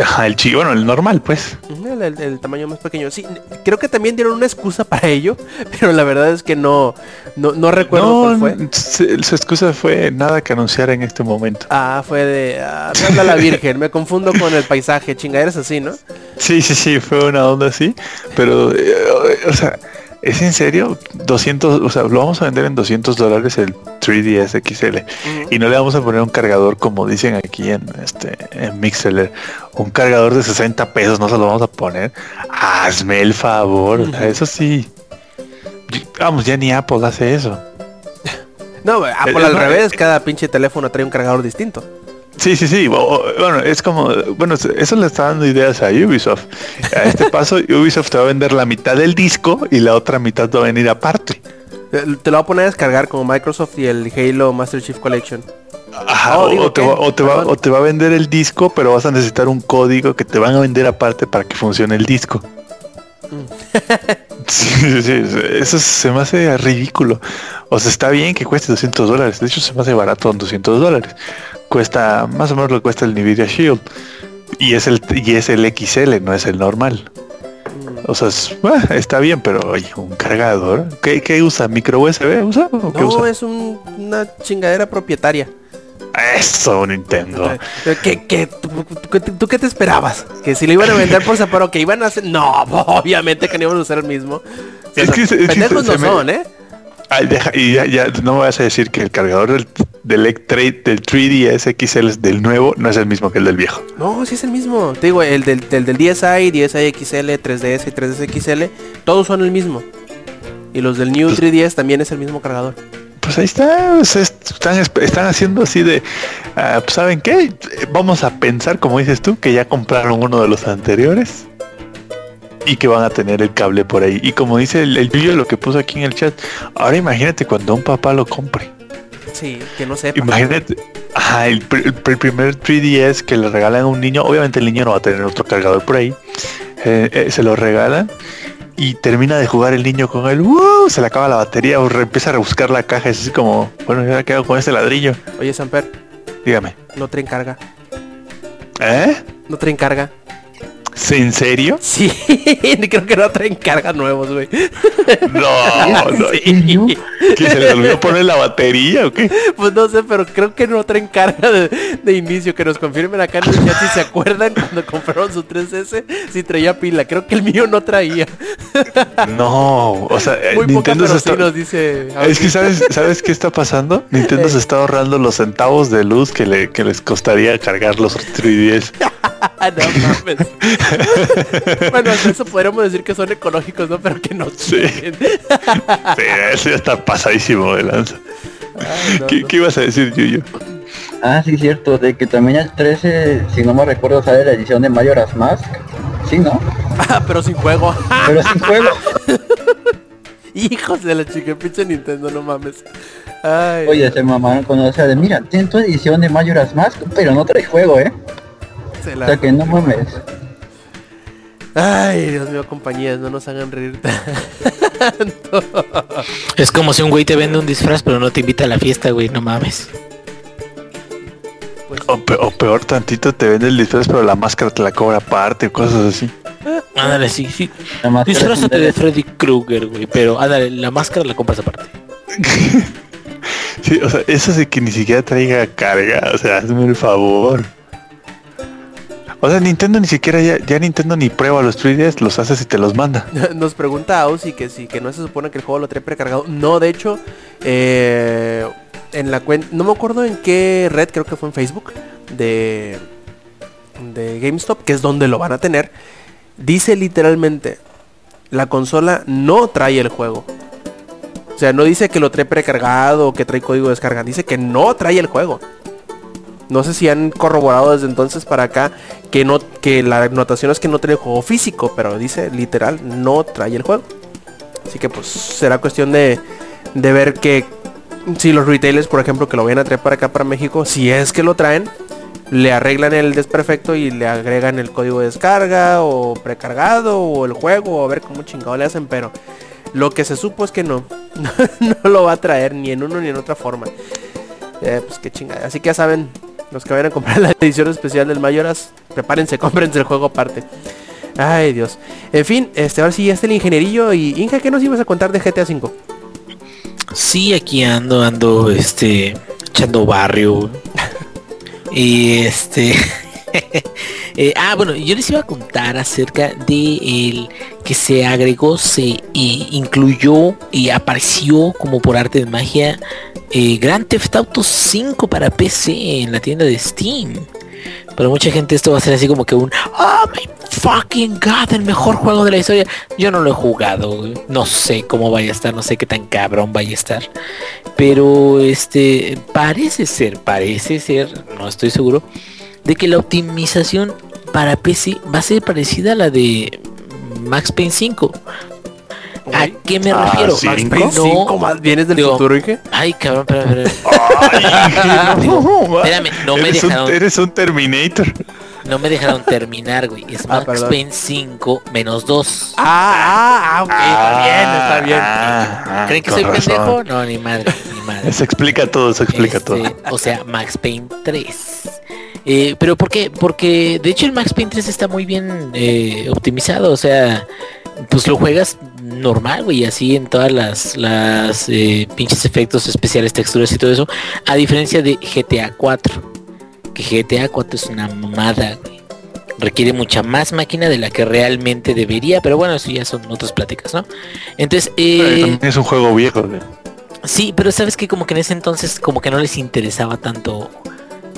Ajá, el chi, bueno, el normal, pues. El, el- el tamaño más pequeño. Sí, creo que también dieron una excusa para ello, pero la verdad es que no, no, no recuerdo no, cuál fue. se- su excusa fue nada que anunciar en este momento. Ah, fue de... Ah, me habla la Virgen, me confundo con el paisaje, chingaderas así, ¿no? Sí, sí, sí, fue una onda así. Pero, eh, o sea, ¿es en serio? 200, o sea, lo vamos a vender en 200 dólares el 3DS XL. Y no le vamos a poner un cargador como dicen aquí en este en Mixler, un cargador de 60 pesos, no se lo vamos a poner. Hazme el favor, eso sí. Vamos, ya ni Apple hace eso. No, Apple al no, revés, cada pinche teléfono trae un cargador distinto. Sí, sí, sí. Bueno, es como, bueno, eso le está dando ideas a Ubisoft. A este paso, Ubisoft te va a vender la mitad del disco y la otra mitad va a venir aparte. Te lo voy a poner a descargar como Microsoft y el Halo Master Chief Collection. Ajá, Oh, o, te va, o te va- Perdón. o te va a vender el disco, pero vas a necesitar un código que te van a vender aparte para que funcione el disco. Sí, sí, sí, eso se me hace ridículo. O sea, está bien que cueste 200 dólares. De hecho, se me hace barato en 200 dólares. Cuesta más o menos lo que cuesta el Nvidia Shield. Y es el y es el XL, no es el normal. O sea, es- bueno, está bien, pero oye, un cargador. ¿Qué, qué usa? ¿Micro USB usa? ¿O qué No, usa? es un- una chingadera propietaria. Eso, Nintendo. Eh, ¿Qué, qué, tú, tú- tú- tú qué te esperabas? Que si lo iban a vender por separado, que iban a hacer... No, obviamente que no iban a usar el mismo. Es que es que no me- son, ¿eh? Ay, deja- y ya, ya no me vas a decir que el cargador del, del, del 3DS XL del nuevo no es el mismo que el del viejo. No, sí es el mismo. Te digo, el del, del, del 10i, 10i XL, 3DS y 3DS XL, todos son el mismo. Y los del New 3DS también es el mismo cargador. Pues ahí está, están, están haciendo así de, pues, ¿saben qué? Vamos a pensar, como dices tú, que ya compraron uno de los anteriores y que van a tener el cable por ahí. Y como dice el, el Yuyo, lo que puso aquí en el chat, ahora imagínate cuando un papá lo compre. Sí, que no sepa. Imagínate, ajá, el, pr- el pr- el primer 3DS que le regalan a un niño, obviamente el niño no va a tener otro cargador por ahí, eh, eh, se lo regalan y termina de jugar el niño con él, ¡wow! se le acaba la batería o empieza a rebuscar la caja, es así como, bueno, ya quedo con este ladrillo, Oye, Samper, dígame. no traen carga. ¿Eh? ¿No traen carga? ¿En serio? Sí, creo que no traen carga nuevos, güey. No, no. Sí. ¿Que se les olvidó poner la batería o qué? Pues no sé, pero creo que no traen carga de, de inicio. Que nos confirmen acá en el chat si se acuerdan cuando compraron su 3S, si traía pila. Creo que el mío no traía. No, o sea, eh, Muy poca, Nintendo pero se sí está... nos dice... Es que sabes, ¿sabes qué está pasando? Nintendo se está ahorrando los centavos de luz que, le, que les costaría cargar los 3DS. no mames. bueno, eso podríamos decir que son ecológicos, ¿no? Pero que no Sí. Sí, eso ya está pasadísimo de lanza. Ay, no, ¿Qué, no. qué ibas a decir, Yuyo? Ah, sí, cierto, de que también el 13, si no me recuerdo, sale la edición de Majora's Mask. Sí, ¿no? Ah, pero sin juego. Pero sin juego. Hijos de la chica, pinche Nintendo, no mames. Ay, Oye, se mamaron con o sea, de mira, tiene tu edición de Majora's Mask, pero no trae juego, ¿eh? se O sea que no mames. Ay, Dios mío, compañías, no nos hagan reír tanto. Es como si un güey te vende un disfraz pero no te invita a la fiesta, güey, no mames. Pues, O, pe- o peor tantito te vende el disfraz pero la máscara te la cobra aparte o cosas así. Ándale, sí, sí. Disfrázate de. Freddy Krueger, güey, pero ándale, la máscara la compras aparte. Sí, o sea, eso de que ni siquiera traiga carga, o sea, hazme el favor. O sea, Nintendo ni siquiera ya, Nintendo ni prueba los 3DS, los haces y te los manda. Nos pregunta Ausi que si que no se supone que el juego lo trae precargado. No, de hecho, eh, en la cuenta, no me acuerdo en qué red, creo que fue en Facebook, de, de GameStop, que es donde lo van a tener. Dice literalmente, la consola no trae el juego. O sea, no dice que lo trae precargado o que trae código de descarga. Dice que no trae el juego. No sé si han corroborado desde entonces para acá que no que la anotación es que no trae juego físico, pero dice literal no trae el juego. Así que pues será cuestión de, de ver que si los retailers, por ejemplo, que lo vayan a traer para acá para México, si es que lo traen, le arreglan el desperfecto y le agregan el código de descarga o precargado o el juego a ver cómo chingado le hacen, pero lo que se supo es que no, no lo va a traer ni en uno ni en otra forma. Eh, pues qué chingada. Así que ya saben, los que vayan a comprar la edición especial del Mayoras, prepárense, cómprense el juego aparte. Ay, Dios. En fin, este, ahora sí ya está el ingenierillo y Inge, ¿qué nos ibas a contar de GTA V? Sí, aquí ando, ando, este, echando barrio. Y este... eh, ah, bueno, yo les iba a contar acerca de el que se agregó, se eh, incluyó y apareció como por arte de magia eh, Grand Theft Auto 5 para PC en la tienda de Steam. Para mucha gente esto va a ser así como que un Oh my fucking god, el mejor juego de la historia. Yo no lo he jugado, no sé cómo vaya a estar, no sé qué tan cabrón vaya a estar. Pero este parece ser, parece ser, no estoy seguro, de que la optimización para PC va a ser parecida a la de Max Payne 5. ¿A qué me Ah, refiero? sí. Max. Payne 5 más vienes del Digo, futuro, Inge. Ay, cabrón, espérame, espérame. no, Espérame, no me un, dejaron, eres un Terminator. no me dejaron terminar, güey. Es Ah, Max perdón. Payne 5 menos 2. Ah, ah, ah, ok, está bien, está bien. Ah, ¿Creen que soy razón. pendejo? No, ni madre, ni madre. Se explica todo, se explica Este, todo. O sea, Max Payne 3. Eh, pero ¿por qué? Porque de hecho el Max Payne 3 está muy bien eh, optimizado. O sea, pues lo juegas normal, güey, así en todas las, las eh, pinches efectos especiales, texturas y todo eso. A diferencia de GTA 4. Que GTA 4 es una mamada, güey. Requiere mucha más máquina de la que realmente debería. Pero bueno, eso ya son otras pláticas, ¿no? Entonces, eh, También es un juego viejo. güey. Sí, pero sabes que como que en ese entonces como que no les interesaba tanto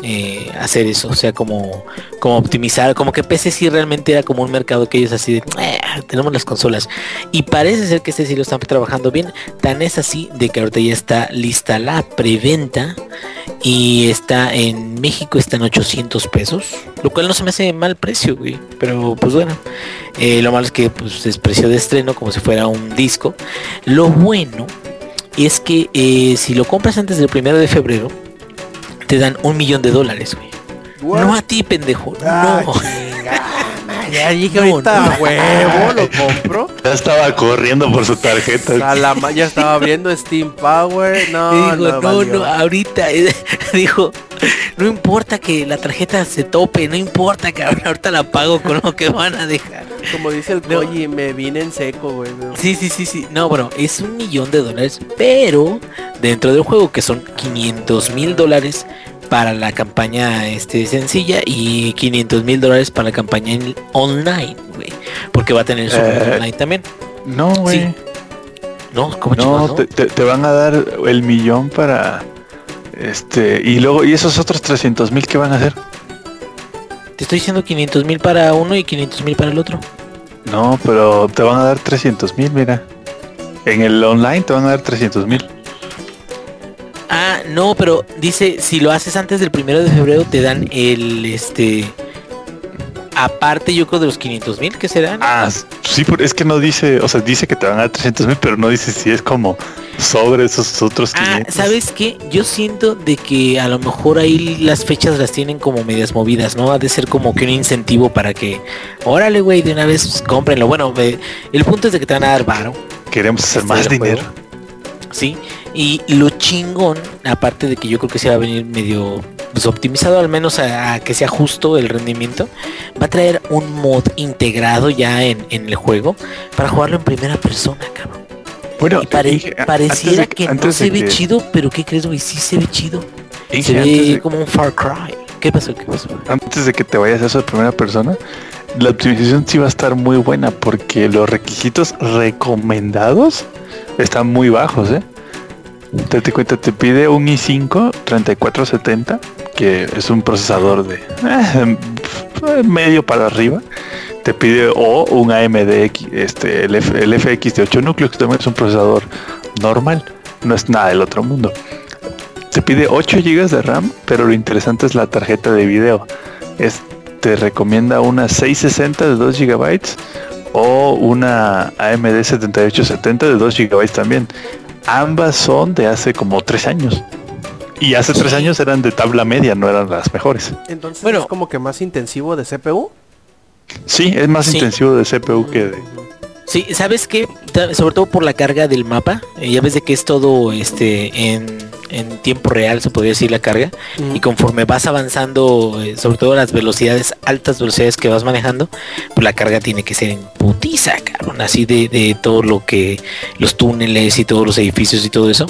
eh, hacer eso, o sea, como, como optimizar, como que PC sí realmente era como un mercado que ellos así de, "Eh, tenemos las consolas. Y parece ser que este sí lo están trabajando bien, tan es así de que ahorita ya está lista la preventa y está en México está en 800 pesos, lo cual no se me hace mal precio, güey, pero pues bueno, eh, lo malo es que pues es precio de estreno como si fuera un disco. Lo bueno es que si lo compras antes del primero de febrero, te dan un millón de dólares, güey. No a ti, pendejo. Ah, no. Ya dije No, ahorita huevo, lo compro. Ya estaba corriendo por su tarjeta. A la ma- ya estaba abriendo Steam Power. No, Digo, no, no, no, ahorita. dijo, no importa que la tarjeta se tope, no importa que ahorita la pago con lo que van a dejar. Como dice el No. Koji, me vine en seco, güey. ¿no? Sí, sí, sí, sí. No, bueno, es un millón de dólares, pero dentro del juego que son 500 mil dólares para la campaña este sencilla y 500 mil dólares para la campaña online, güey. Porque va a tener su Eh, online también. No, güey. Sí. No, como No, no? te, te- te van a dar el millón para este y luego y esos otros 300 mil que van a hacer. Te estoy diciendo 500 mil para uno y 500 mil para el otro. No, pero te van a dar 300 mil, mira. En el online te van a dar 300 mil. Ah, no, pero dice, si lo haces antes del primero de febrero te dan el, este, aparte yo creo de los 500 mil que serán. Ah, sí, es que no dice, o sea, dice que te van a dar 300 mil, pero no dice si es como sobre esos otros Ah, 500. ¿sabes qué? Yo siento de que a lo mejor ahí las fechas las tienen como medias movidas, ¿no? Ha de ser como que un incentivo para que, órale, güey, de una vez pues, cómprenlo. Bueno, el punto es de que te van a dar varo, Queremos hacer este más dinero. juego. ¿Sí? Y lo chingón, aparte de que yo creo que se va a venir medio pues, optimizado, al menos a, a que sea justo el rendimiento, va a traer un mod integrado ya en, en el juego para jugarlo en primera persona, cabrón. Bueno, Y pare- pareciera de que, no se ve que- chido, pero ¿qué crees, güey? Sí se ve chido. Inge, se ve de- como un Far Cry. ¿Qué pasó? ¿Qué pasó? antes de que te vayas a eso de primera persona, la optimización sí va a estar muy buena porque los requisitos recomendados están muy bajos, ¿eh? Te, te cuenta, te pide un i5 3470, que es un procesador de eh, medio para arriba. Te pide o un AMD, este, el FX de 8 núcleos, que también es un procesador normal, no es nada del otro mundo. Te pide 8 GB de RAM, pero lo interesante es la tarjeta de video. Es, te recomienda una 660 de 2 GB o una AMD 7870 de 2 GB también. Ambas son de hace como 3 años. Y hace 3 años eran de tabla media, no eran las mejores. Entonces Bueno. es como que más intensivo de CPU. Sí, es más Sí. intensivo de CPU que de... Sí, ¿sabes qué? Sobre todo por la carga del mapa. eh, ya ves de que es todo este en, en tiempo real, se podría decir la carga. Y conforme vas avanzando, eh, sobre todo las velocidades, altas velocidades que vas manejando, pues la carga tiene que ser en putiza, cabrón. Así de, de todo lo que, los túneles y todos los edificios y todo eso.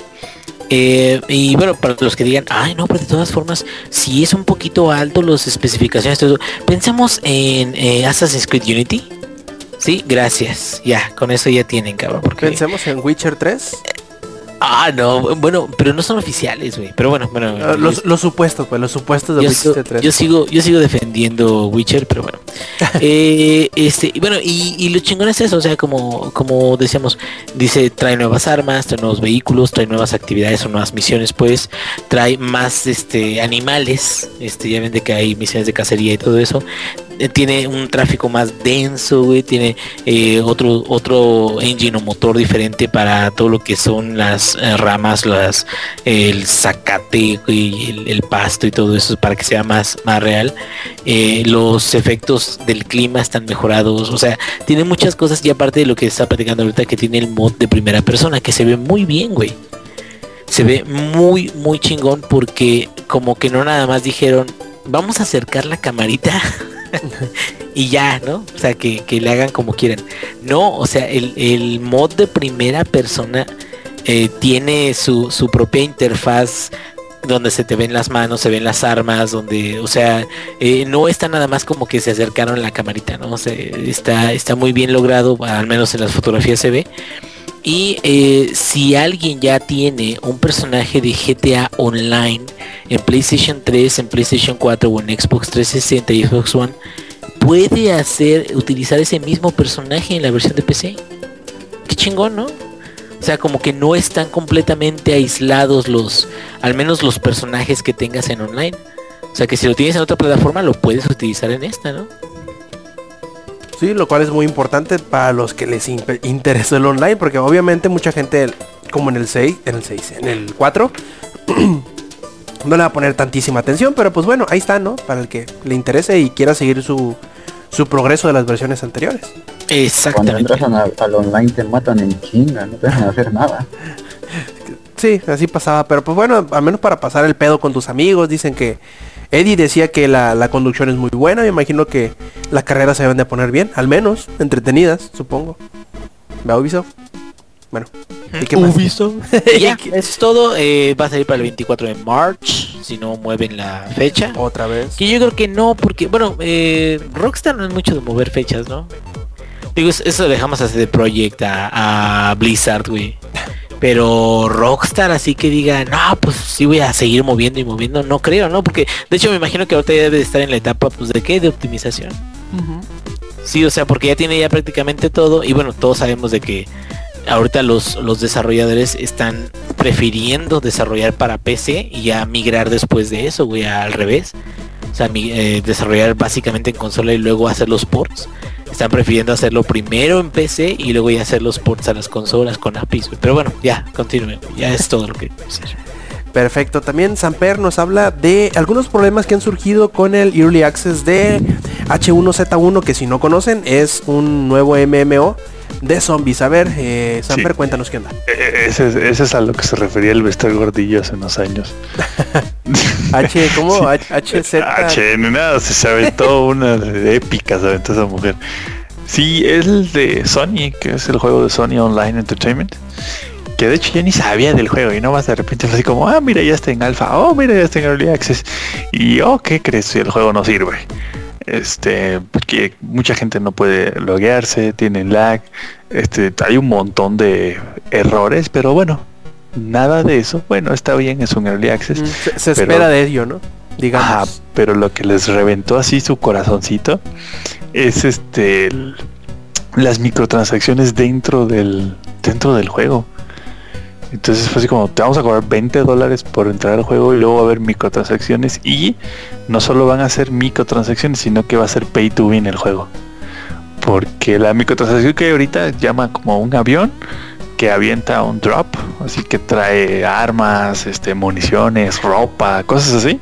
Eh, y bueno, para los que digan, ay no, pero de todas formas, si es un poquito alto las especificaciones, todo eso, pensamos en eh, Assassin's Creed Unity. Sí, gracias. Ya, con eso ya tienen, cabrón. Porque... Pensemos en Witcher 3. Ah, no, bueno, pero no son oficiales, güey. Pero bueno, bueno. Ah, los, los supuestos, pues los supuestos de yo, Witcher sigo- 3. yo sigo yo sigo defendiendo Witcher pero bueno Eh, este y bueno y, y lo chingón es eso o sea como como decíamos dice trae nuevas armas trae nuevos vehículos trae nuevas actividades o nuevas misiones pues trae más este animales este ya ven de que hay misiones de cacería y todo eso Eh, tiene un tráfico más denso güey tiene eh, otro otro engine o motor diferente para todo lo que son las eh, ramas las el zacate y el, pasto y todo eso para que sea más, más real. Eh, los efectos del clima están mejorados. O sea, tiene muchas cosas y aparte de lo que está platicando ahorita que tiene el mod de primera persona que se ve muy bien, güey. Se ve muy, muy chingón porque como que no nada más dijeron, vamos a acercar la camarita. y ya, ¿no? O sea, que, que le hagan como quieran. No, o sea, el, el mod de primera persona eh, tiene su, su propia interfaz donde se te ven las manos, se ven las armas, donde, o sea, eh, no está nada más como que se acercaron la camarita, ¿no? O sea, está, está muy bien logrado, al menos en las fotografías se ve. Y eh, si alguien ya tiene un personaje de GTA Online en PlayStation 3, en PlayStation 4 o en Xbox 360 y Xbox One, puede hacer, utilizar ese mismo personaje en la versión de PC. Qué chingón, ¿no? O sea, como que no están completamente aislados los, al menos los personajes que tengas en online. O sea, que si lo tienes en otra plataforma, lo puedes utilizar en esta, ¿no? Sí, lo cual es muy importante para los que les interesó el online, porque obviamente mucha gente, como en el 6, en el 6, en el 4, no le va a poner tantísima atención, pero pues bueno, ahí está, ¿no? Para el que le interese y quiera seguir su, su progreso de las versiones anteriores. Cuando Exactamente. entras a- al online te matan en chinga, no te dejan hacer nada. Sí, así pasaba, pero pues bueno, al menos para pasar el pedo con tus amigos, dicen que Eddie decía que la, la conducción es muy buena, me imagino que las carreras se deben de poner bien, al menos, entretenidas, supongo. ¿Va Ubisoft? Bueno, ¿y qué? Y ya, eso es todo. eh, va a salir para el 24 de March, si no mueven la fecha. Otra vez. Que yo creo que no, porque, bueno, eh, Rockstar no es mucho de mover fechas, ¿no? Digo, es- eso lo dejamos hacer de Project a, a Blizzard, güey. Pero Rockstar así que diga, no, pues sí voy a seguir moviendo y moviendo, no creo, ¿no? Porque de hecho me imagino que ahorita ya debe de estar en la etapa, pues de qué, de optimización. Sí, o sea, porque ya tiene ya prácticamente todo y bueno, todos sabemos de que ahorita los, los desarrolladores están prefiriendo desarrollar para PC y ya migrar después de eso, güey, al revés. O sea, eh, desarrollar básicamente en consola y luego hacer los ports. Están prefiriendo hacerlo primero en PC y luego ya hacer los ports a las consolas con APIs. Pero bueno, ya, continúe. Ya es todo lo que decir. Perfecto. También Samper nos habla de algunos problemas que han surgido con el Early Access de H1Z1, que si no conocen es un nuevo MMO de zombies. A ver, eh, Samper, Sí. cuéntanos qué onda. E- Ese, es- ese es a lo que se refería el vestir gordillo hace unos años. H, ¿cómo? Sí. H, HZ. H, nada, se, aventó una épica, se aventó esa mujer. Sí, es el de Sony, que es el juego de Sony Online Entertainment. Que de hecho yo ni sabía del juego y no más de repente fue así como, ah, mira, ya está en alfa, oh, mira, ya está en early access. Y, oh, ¿qué crees? Si el juego no sirve. Este, porque mucha gente no puede loguearse, tiene lag, este, hay un montón de errores, pero bueno, nada de eso. Bueno, está bien, es un early access. Mm, Se, se pero- espera de ello, ¿no? Digamos. Pero lo que les reventó así su corazoncito es este el- las microtransacciones dentro del dentro del juego. Entonces fue así como te vamos a cobrar 20 dólares por entrar al juego y luego va a haber microtransacciones y no solo van a ser microtransacciones sino que va a ser pay to win el juego. Porque la microtransacción que hay ahorita llama como un avión que avienta un drop, así que trae armas, este, municiones, ropa, cosas así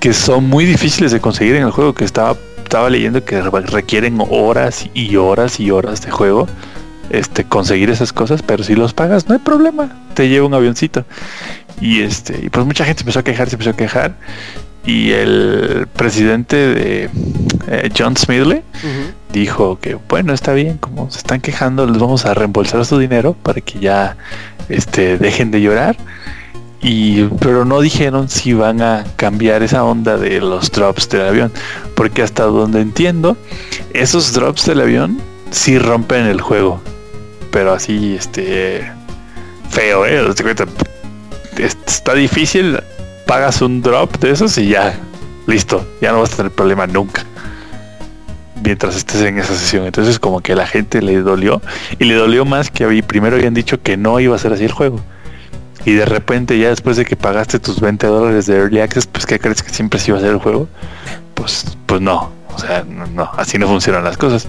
que son muy difíciles de conseguir en el juego que estaba estaba leyendo que re- requieren horas y horas y horas de juego este conseguir esas cosas pero si los pagas no hay problema te lleva un avioncito. Y este y pues mucha gente empezó a quejar se empezó a quejar. Y el presidente de eh, John Smedley Ujú. dijo que bueno está bien como se están quejando les vamos a reembolsar su dinero para que ya este dejen de llorar y pero no dijeron si van a cambiar esa onda de los drops del avión porque hasta donde entiendo esos drops del avión sí rompen el juego pero así este feo eh está difícil pagas un drop de esos y ya listo ya no vas a tener problema nunca mientras estés en esa sesión entonces como que a la gente le dolió y le dolió más que había- primero habían dicho que no iba a ser así el juego y de repente ya después de que pagaste tus 20 dólares de Early Access, pues ¿qué crees que siempre se iba a hacer el juego? Pues, pues no, o sea, no, así no funcionan las cosas.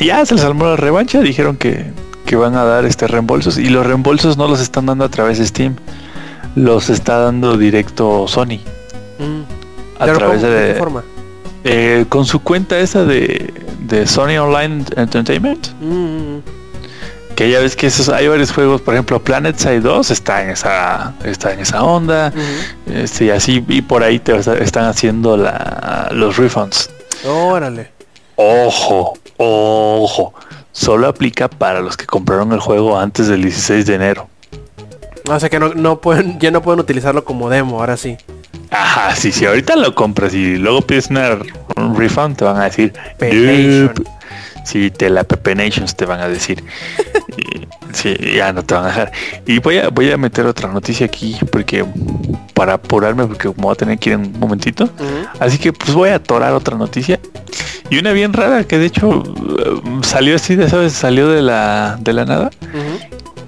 Ya se les armó la revancha, dijeron que, que van a dar este reembolsos y los reembolsos no los están dando a través de Steam, los está dando directo Sony. Mm. A través ¿cómo? ¿De qué de, forma? eh, con su cuenta esa de, de Sony Online Entertainment, Mm, mm, que ya ves que esos, hay varios juegos, por ejemplo Planet Side 2 está en esa, está en esa onda. mm. Este, y así, y por ahí te está- están haciendo la, los refunds. Órale. Ojo, ojo. Solo aplica para los que compraron el juego antes del 16 de enero. O sea que no, no pueden, ya no pueden utilizarlo como demo, ahora sí. Ajá, sí, si ahorita lo compras y luego pides una, un refund, te van a decir. Sí, te la Pepe Nations te van a decir. Sí, ya no te van a dejar. Y voy a, voy a meter otra noticia aquí porque para apurarme porque como voy a tener que ir en un momentito. Así que pues voy a atorar otra noticia. Y una bien rara que de hecho eh, salió así, de sabes, salió de la, de la nada.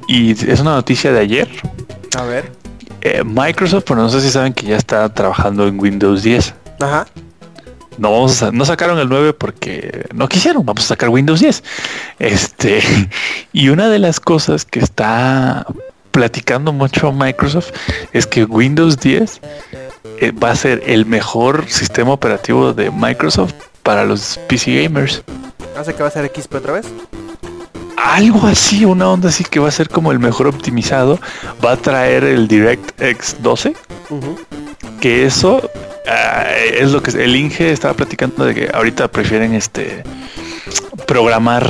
Y es una noticia de ayer. A ver. Eh, Microsoft, pero no sé si saben que ya está trabajando en Windows 10. Ajá. No vamos a, no sacaron el 9 porque no quisieron, vamos a sacar Windows 10. Este, y una de las cosas que está platicando mucho Microsoft es que Windows 10 eh, va a ser el mejor sistema operativo de Microsoft para los PC gamers. ¿Hace que va a ser XP otra vez? algo así, una onda así que va a ser como el mejor optimizado. Va a traer el DirectX 12, Ujú. que eso ah, es lo que el Inge estaba platicando de que ahorita prefieren este programar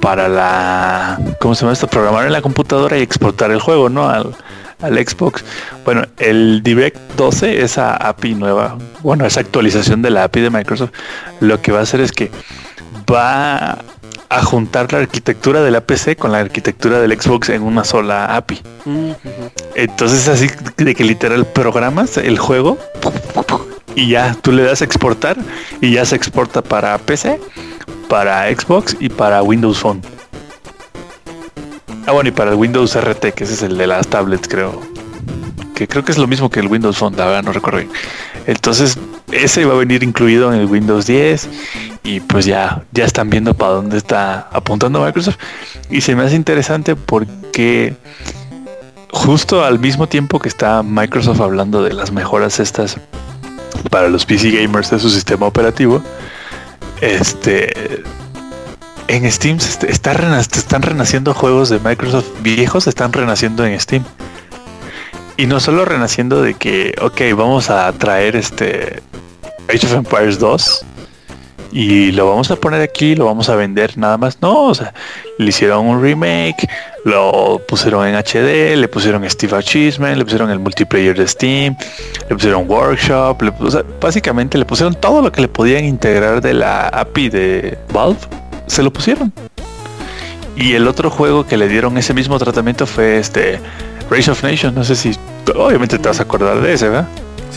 para la ¿cómo se llama esto? Programar en la computadora y exportar el juego, ¿no? Al, al Xbox. Bueno, el Direct 12, esa API nueva, bueno, esa actualización de la API de Microsoft, lo que va a hacer es que va a juntar la arquitectura de la PC con la arquitectura del Xbox en una sola API. Entonces así de que literal programas el juego y ya tú le das a exportar y ya se exporta para PC, para Xbox y para Windows Phone. Ah bueno y para el Windows RT que ese es el de las tablets creo. Que creo que es lo mismo que el Windows Phone, verdad no recuerdo. Entonces ese va a venir incluido en el Windows 10 y pues ya, ya están viendo para dónde está apuntando Microsoft. Y se me hace interesante porque justo al mismo tiempo que está Microsoft hablando de las mejoras estas para los PC gamers de su sistema operativo, este en Steam se est- está rena- están renaciendo juegos de Microsoft viejos, están renaciendo en Steam. Y no solo renaciendo de que, ok, vamos a traer este Age of Empires 2 y lo vamos a poner aquí, lo vamos a vender nada más. No, o sea, le hicieron un remake, lo pusieron en HD, le pusieron Steve Achievement, le pusieron el multiplayer de Steam, le pusieron Workshop, básicamente le pusieron todo lo que le podían integrar de la API de Valve, se lo pusieron. Y el otro juego que le dieron ese mismo tratamiento fue este Race of Nations, no sé si obviamente te vas a acordar de ese, ¿verdad?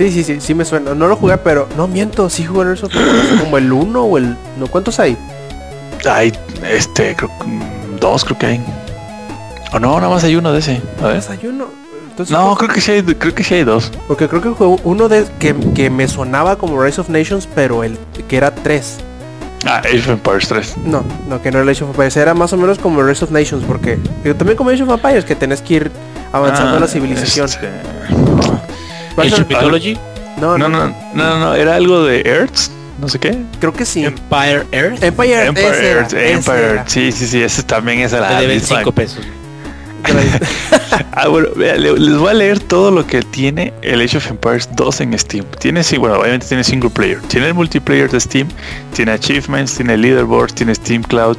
Sí, sí, sí, sí me suena. No lo jugué, pero no miento, sí jugué en eso. Como el 1 o el. No, ¿cuántos hay? Hay este creo, que, mm, dos creo que hay. O no, nada más hay uno de ese. A ver. Hay uno. Entonces, No, creo que sí hay, creo que sí hay dos. Porque creo que jugué uno de que, que me sonaba como Rise of Nations, pero el que era 3. Ah, Age of Empires 3. No, no, que no era Age of Empires. Era más o menos como Rise of Nations, porque también como Age of Empires, que tenés que ir avanzando Ah, la civilización. este, el- No, No, no, no, no, no, era algo de Earth, no sé qué. creo que sí. Empire Earth, Empire, Empire era, Earth, Empire. Earth. Sí, sí, sí, ese también es la te deben misma. 5 pesos. Ah, bueno, les voy a leer todo lo que tiene el Age of Empires 2 en Steam. Tiene, sí, bueno, obviamente tiene single player. Tiene el multiplayer de Steam, tiene achievements, tiene leaderboards, tiene Steam Cloud,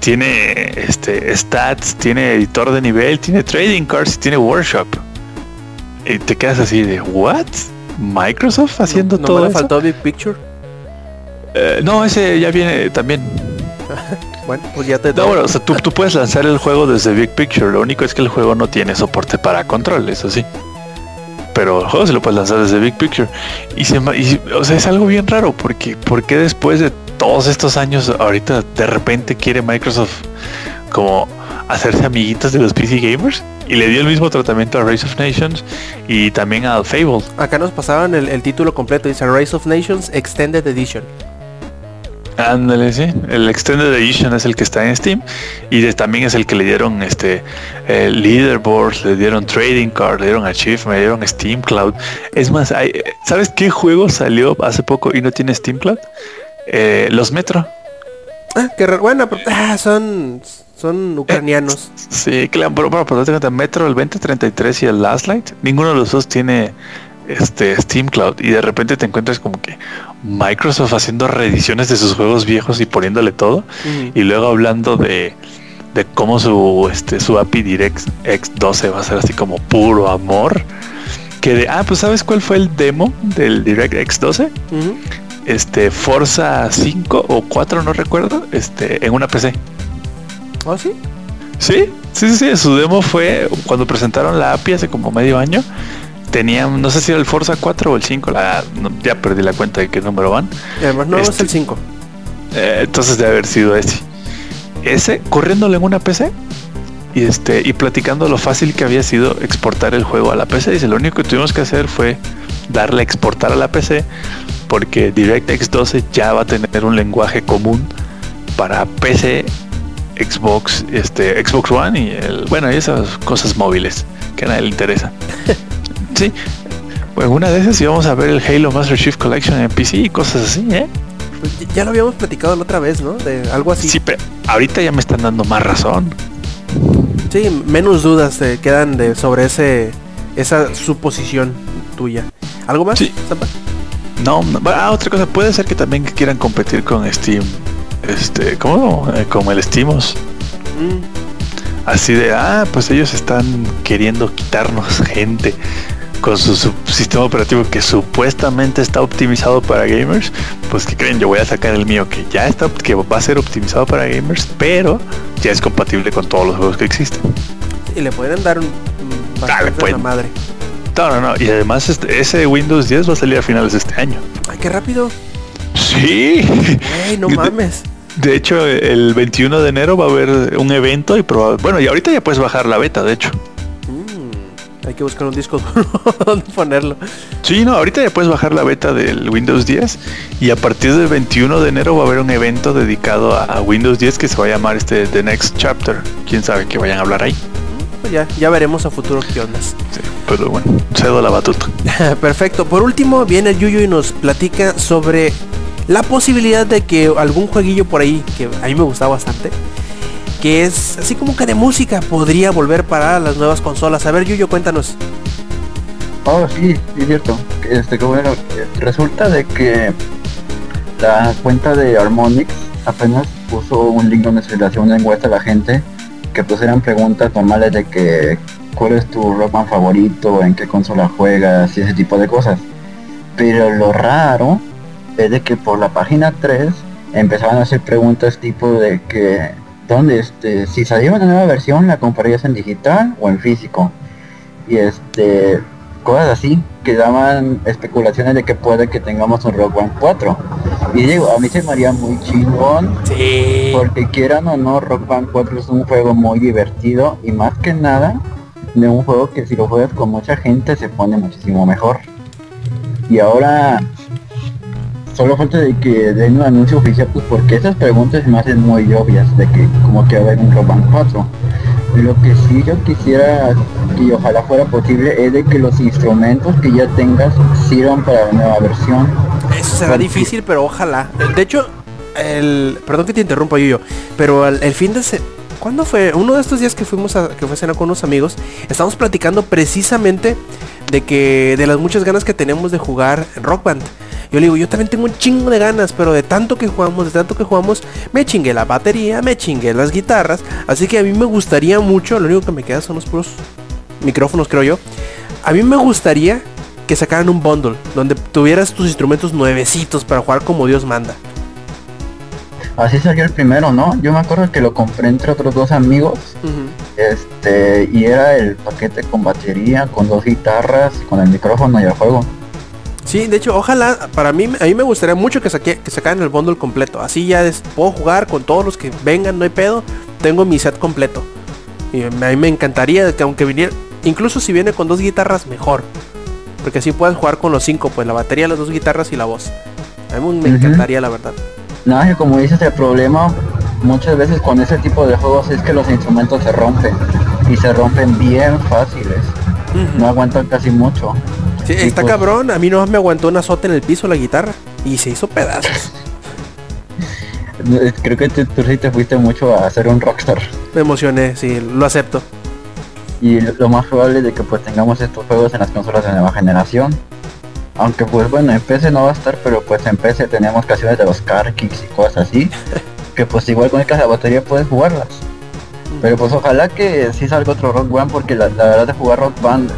tiene este stats, tiene editor de nivel, tiene trading cards y tiene workshop. Y te quedas así de, ¿what? ¿Microsoft haciendo no, no todo me le eso? faltó Big Picture. Eh, no, ese ya viene también. Bueno, pues ya te No, bueno, o sea, tú, tú puedes lanzar el juego desde Big Picture. Lo único es que el juego no tiene soporte para control, eso sí. Pero el juego se lo puedes lanzar desde Big Picture. Y, se, y, o sea, es algo bien raro porque porque después de todos estos años ahorita de repente quiere Microsoft como hacerse amiguitos de los PC gamers y le dio el mismo tratamiento a Race of Nations y también al Fable. Acá nos pasaban el, el título completo, dice Rise of Nations Extended Edition. Ándale, sí. El Extended Edition es el que está en Steam y de- también es el que le dieron este eh, leaderboards, le dieron trading card, le dieron achievement, le dieron Steam Cloud. Es más, hay, ¿sabes qué juego salió hace poco y no tiene Steam Cloud? Eh, los Metro. Ah, qué raro. Bueno, pero, ah, son son ucranianos. Sí, claro, pero, pero, Metro, el 2033 y el Last Light, ninguno de los dos tiene este Steam Cloud y de repente te encuentras como que Microsoft haciendo reediciones de sus juegos viejos y poniéndole todo y luego hablando de, de cómo su este su API Direct X12 va a ser así como puro amor. Que de, ah, pues sabes cuál fue el demo del Direct X12? Ujú. Este Forza 5 o 4, no recuerdo, este en una PC. ¿Oh, sí? Sí, sí, sí, sí, su demo fue cuando presentaron la API hace como medio año. Tenían, no sé si era el Forza 4 o el 5, la, no, ya perdí la cuenta de qué número van. Y además no es Este- el 5. Eh, entonces debe haber sido ese. Ese, corriéndolo en una PC y este y platicando lo fácil que había sido exportar el juego a la PC. Dice, lo único que tuvimos que hacer fue darle a exportar a la PC porque DirectX 12 ya va a tener un lenguaje común para PC, Xbox, este Xbox One y el, bueno, y esas cosas móviles que a nadie le interesa. sí. Pues una de esas íbamos a ver el Halo Master Chief Collection en PC y cosas así, ¿eh? Ya lo habíamos platicado la otra vez, ¿no? De algo así. Sí, pero ahorita ya me están dando más razón. Sí, menos dudas te quedan de sobre ese esa suposición tuya. ¿Algo más? Sí. No, no, ah, otra cosa, puede ser que también quieran competir con Steam. Este, ¿cómo? Eh, como el Steamos. Mm, Así de, ah, pues ellos están queriendo quitarnos gente con su, su sistema operativo que supuestamente está optimizado para gamers. Pues que creen, yo voy a sacar el mío que ya está, que va a ser optimizado para gamers, pero ya es compatible con todos los juegos que existen. y le pueden dar un, Dale, a pues. la madre. No, no, no. Y además este- ese Windows 10 va a salir a finales de este año. Ay, qué rápido. Sí. No mames. De hecho, el 21 de enero va a haber un evento y proba- bueno, y ahorita ya puedes bajar la beta, de hecho. Mm, hay que buscar un disco duro donde ponerlo. Sí, no, ahorita ya puedes bajar la beta del Windows 10 y a partir del 21 de enero va a haber un evento dedicado a, Windows 10 que se va a llamar este The Next Chapter. Quién sabe que vayan a hablar ahí. Pues ya, ya veremos a futuro qué ondas. Sí, pero bueno, cedo la batuta. Perfecto. Por último, viene el Yuyo y nos platica sobre la posibilidad de que algún jueguillo por ahí, que a mí me gusta bastante, que es así como que de música, podría volver para las nuevas consolas. A ver, Yuyo, cuéntanos. Oh, sí, es cierto. Este, que bueno, resulta de que la cuenta de Harmonix apenas puso un link donde se le hacía una encuesta a la gente que pues eran preguntas normales de que cuál es tu Rockman favorito, en qué consola juegas y ese tipo de cosas. Pero lo raro es de que por la página 3 empezaban a hacer preguntas tipo de que dónde este si saliera una nueva versión la comprarías en digital o en físico. Y este cosas así que daban especulaciones de que puede que tengamos un Rock One 4. Y digo, a mí se me haría muy chingón Sí. porque quieran o no, Rock Band 4 es un juego muy divertido y más que nada de un juego que si lo juegas con mucha gente se pone muchísimo mejor. Y ahora solo falta de que den un anuncio oficial pues porque esas preguntas se me hacen muy obvias de que como que va a haber un Rock Band 4. Lo que sí yo quisiera y ojalá fuera posible es de que los instrumentos que ya tengas sirvan para la nueva versión. Eso será Porque- difícil, pero ojalá. De hecho, el. Perdón que te interrumpa, Yuyo. Pero el, el fin de se. ¿Cuándo fue? Uno de estos días que fuimos a, que fue a cenar con unos amigos, estábamos platicando precisamente de que de las muchas ganas que tenemos de jugar en Rock Band. Yo le digo, yo también tengo un chingo de ganas, pero de tanto que jugamos, de tanto que jugamos, me chingué la batería, me chingué las guitarras. Así que a mí me gustaría mucho, lo único que me queda son los puros micrófonos, creo yo. A mí me gustaría que sacaran un bundle donde tuvieras tus instrumentos nuevecitos para jugar como Dios manda. Así salió el primero, ¿no? Yo me acuerdo que lo compré entre otros dos amigos Este, y era el paquete con batería, con dos guitarras, con el micrófono y el juego. Sí, de hecho, ojalá, para mí, a mí me gustaría mucho que, saque, que sacaran el bundle completo. Así ya es- puedo jugar con todos los que vengan, no hay pedo. Tengo mi set completo. Y a mí me encantaría que aunque viniera, incluso si viene con dos guitarras, mejor. Porque así puedes jugar con los cinco, pues la batería, las dos guitarras y la voz. A mí me encantaría, la verdad. Nada, que como dices, el problema muchas veces con ese tipo de juegos es que los instrumentos se rompen. Y se rompen bien fáciles. No aguantan casi mucho. Sí, está pues- cabrón. A mí nomás me aguantó un azote en el piso la guitarra. Y se hizo pedazos. Creo que tú, tú sí te fuiste mucho a hacer un rockstar. Me emocioné, sí, lo acepto. Y lo lo más probable es de que pues tengamos estos juegos en las consolas de nueva generación. Aunque pues bueno, en PC no va a estar, pero pues en PC tenemos canciones de los car kicks y cosas así. Que pues igual con la batería puedes jugarlas. Pero pues ojalá que sí salga otro Rock Band porque la, la verdad de jugar Rock Band,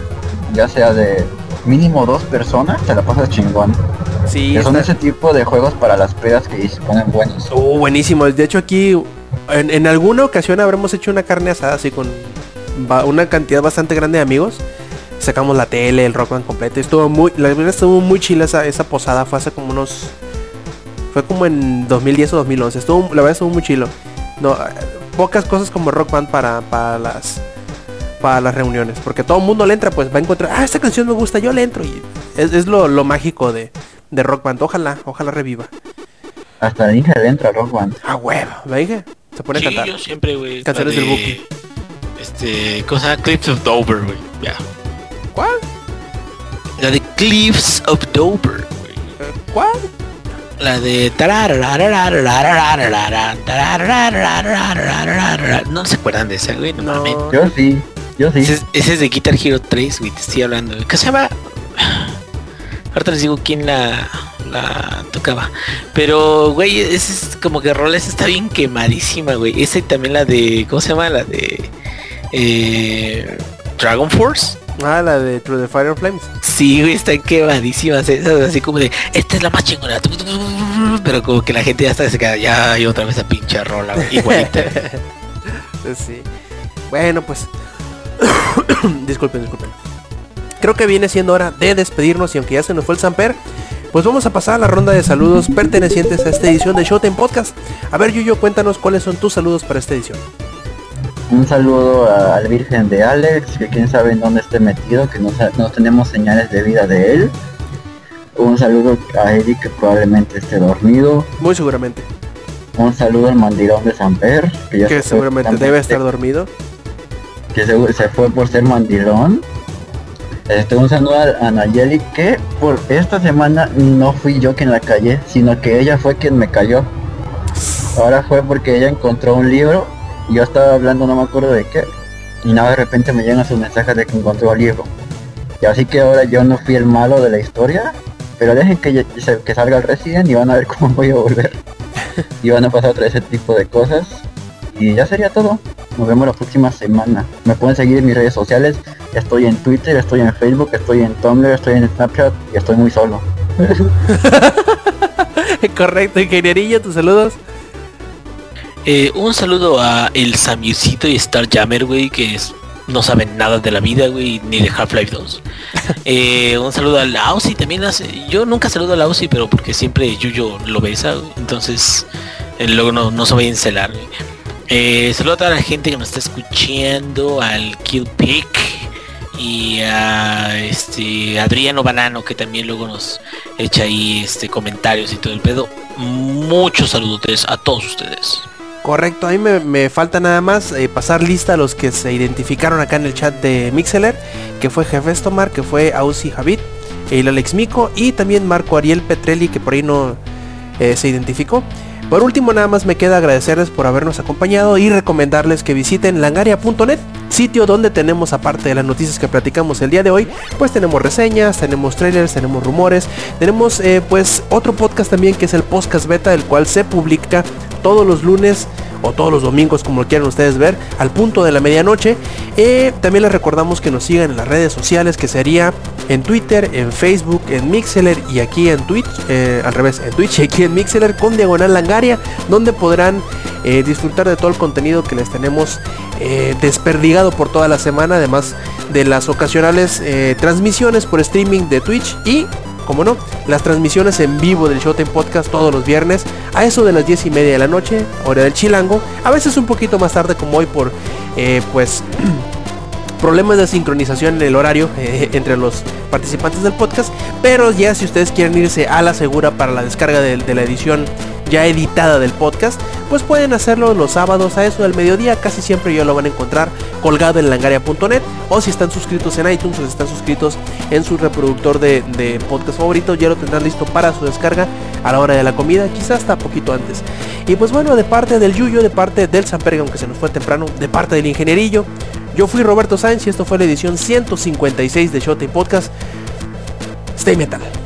ya sea de mínimo dos personas, te la pasas chingón. Sí, Que son está- ese tipo de juegos para las pedas que se ponen buenos. Oh, buenísimo. De hecho aquí en, en alguna ocasión habremos hecho una carne asada así con una cantidad bastante grande de amigos. Sacamos la tele, el rock band completo. Estuvo muy, la verdad estuvo muy chila esa, esa posada. Fue hace como unos, fue como en 2010 o 2011. Estuvo, la verdad estuvo muy chilo. No, pocas cosas como rock band para, para las para las reuniones. Porque todo el mundo le entra, pues va a encontrar, ah, esta canción me gusta, yo le entro. Y es, es lo, lo mágico de, de rock band. Ojalá, ojalá reviva. Hasta la hija le entra al Rock Band. Ah, huevo, me dije. Se pone a Sí, cantar. yo siempre, güey. la Canciones del de, Buki. Este, cosa Cliffs of Dover, güey. Ya. ¿Cuál? La de Cliffs of Dover, güey. ¿Cuál? La de... No se acuerdan de esa, güey, no, No. mames. Yo sí, yo sí. Ese, es- ese es de Guitar Hero 3, güey, te estoy hablando. ¿Qué se llama? Ahorita les digo quién la, la tocaba. Pero, güey, ese es como que Roles está bien quemadísima, güey. Esa y también la de. ¿Cómo se llama? La de. Eh, Dragon Force. Ah, la de Through the Fire and Flames. Sí, güey, están quemadísimas esas, así como de, esta es la más chingona. Pero como que la gente ya hasta se queda, ya hay otra vez a pinche rola, güey, igualita. güey. Sí. Bueno, pues. disculpen, disculpen. Creo que viene siendo hora de despedirnos y aunque ya se nos fue el Samper, pues vamos a pasar a la ronda de saludos pertenecientes a esta edición de Showtime Podcast. A ver, Yuyo, cuéntanos cuáles son tus saludos para esta edición. Un saludo a- al Virgen de Alex, que quién sabe en dónde esté metido, que no, no tenemos señales de vida de él. Un saludo a Eric, que probablemente esté dormido. Muy seguramente. Un saludo al mandilón de Samper, que ya Que se seguramente debe estar dormido. que se, se fue por ser mandilón. Este, un saludo a, a Nayeli que por esta semana no fui yo quien la callé, sino que ella fue quien me cayó. Ahora fue porque ella encontró un libro yo estaba hablando no me acuerdo de qué. Y nada, de repente me llegan sus mensajes de que encontró el libro. Y así que ahora yo no fui el malo de la historia, pero dejen que, que salga el Resident y van a ver cómo voy a volver. y van a pasar otra ese tipo de cosas. Y ya sería todo. Nos vemos la próxima semana. Me pueden seguir en mis redes sociales. Estoy en Twitter, estoy en Facebook, estoy en Tumblr, estoy en Snapchat y estoy muy solo. Correcto, ingenierillo, tus saludos. Eh, un saludo a el Samucito y Starjammer, güey, que es- no saben nada de la vida, güey, ni de Half-Life 2. Eh, un saludo a Lausi también hace. Yo nunca saludo a Lausi, pero porque siempre Yuyo lo besa, güey, entonces eh, luego no, no se va a encelar, güey. Saludo a toda la gente que nos está escuchando, al Kill Pick y a este Adriano Banano que también luego nos echa ahí este comentarios y todo el pedo. Muchos saludos a todos ustedes. Correcto, a mí me, falta nada más eh, pasar lista a los que se identificaron acá en el chat de Mixeler, que fue Jefes Tomar, que fue Ausi Javid, el Alex Mico y también Marco Ariel Petrelli, que por ahí no eh, se identificó. Por último, nada más me queda agradecerles por habernos acompañado y recomendarles que visiten langaria.net, sitio donde tenemos, aparte de las noticias que platicamos el día de hoy, pues tenemos reseñas, tenemos trailers, tenemos rumores, tenemos eh, pues otro podcast también que es el podcast beta, el cual se publica todos los lunes o todos los domingos, como lo quieran ustedes ver, al punto de la medianoche. Eh, también les recordamos que nos sigan en las redes sociales, que sería en Twitter, en Facebook, en Mixeler y aquí en Twitch, eh, al revés, en Twitch y aquí en Mixeler con Diagonal Langaria, donde podrán eh, disfrutar de todo el contenido que les tenemos eh, desperdigado por toda la semana, además de las ocasionales transmisiones por streaming de Twitch y como no, las transmisiones en vivo del Showtime Podcast todos los viernes a eso de las 10 y media de la noche, hora del chilango, a veces un poquito más tarde como hoy por eh, pues problemas de sincronización en el horario eh, entre los participantes del podcast, pero ya si ustedes quieren irse a la segura para la descarga de, de la edición ya editada del podcast, pues pueden hacerlo los sábados a eso del mediodía, casi siempre ya lo van a encontrar colgado en langaria.net o si están suscritos en iTunes o si están suscritos en su reproductor de, podcast favorito, ya lo tendrán listo para su descarga a la hora de la comida, quizás hasta poquito antes. Y pues bueno, de parte del Yuyo, de parte del Samperga, aunque se nos fue temprano, de parte del Ingenierillo, yo fui Roberto Sáenz y esto fue la edición 156 de Showtime Podcast. Stay Metal.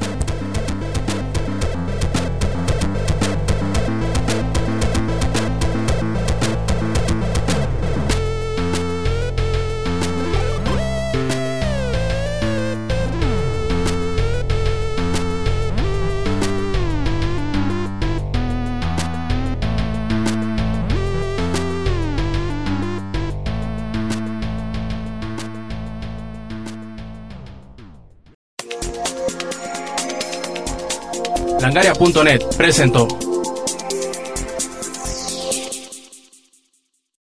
Presentó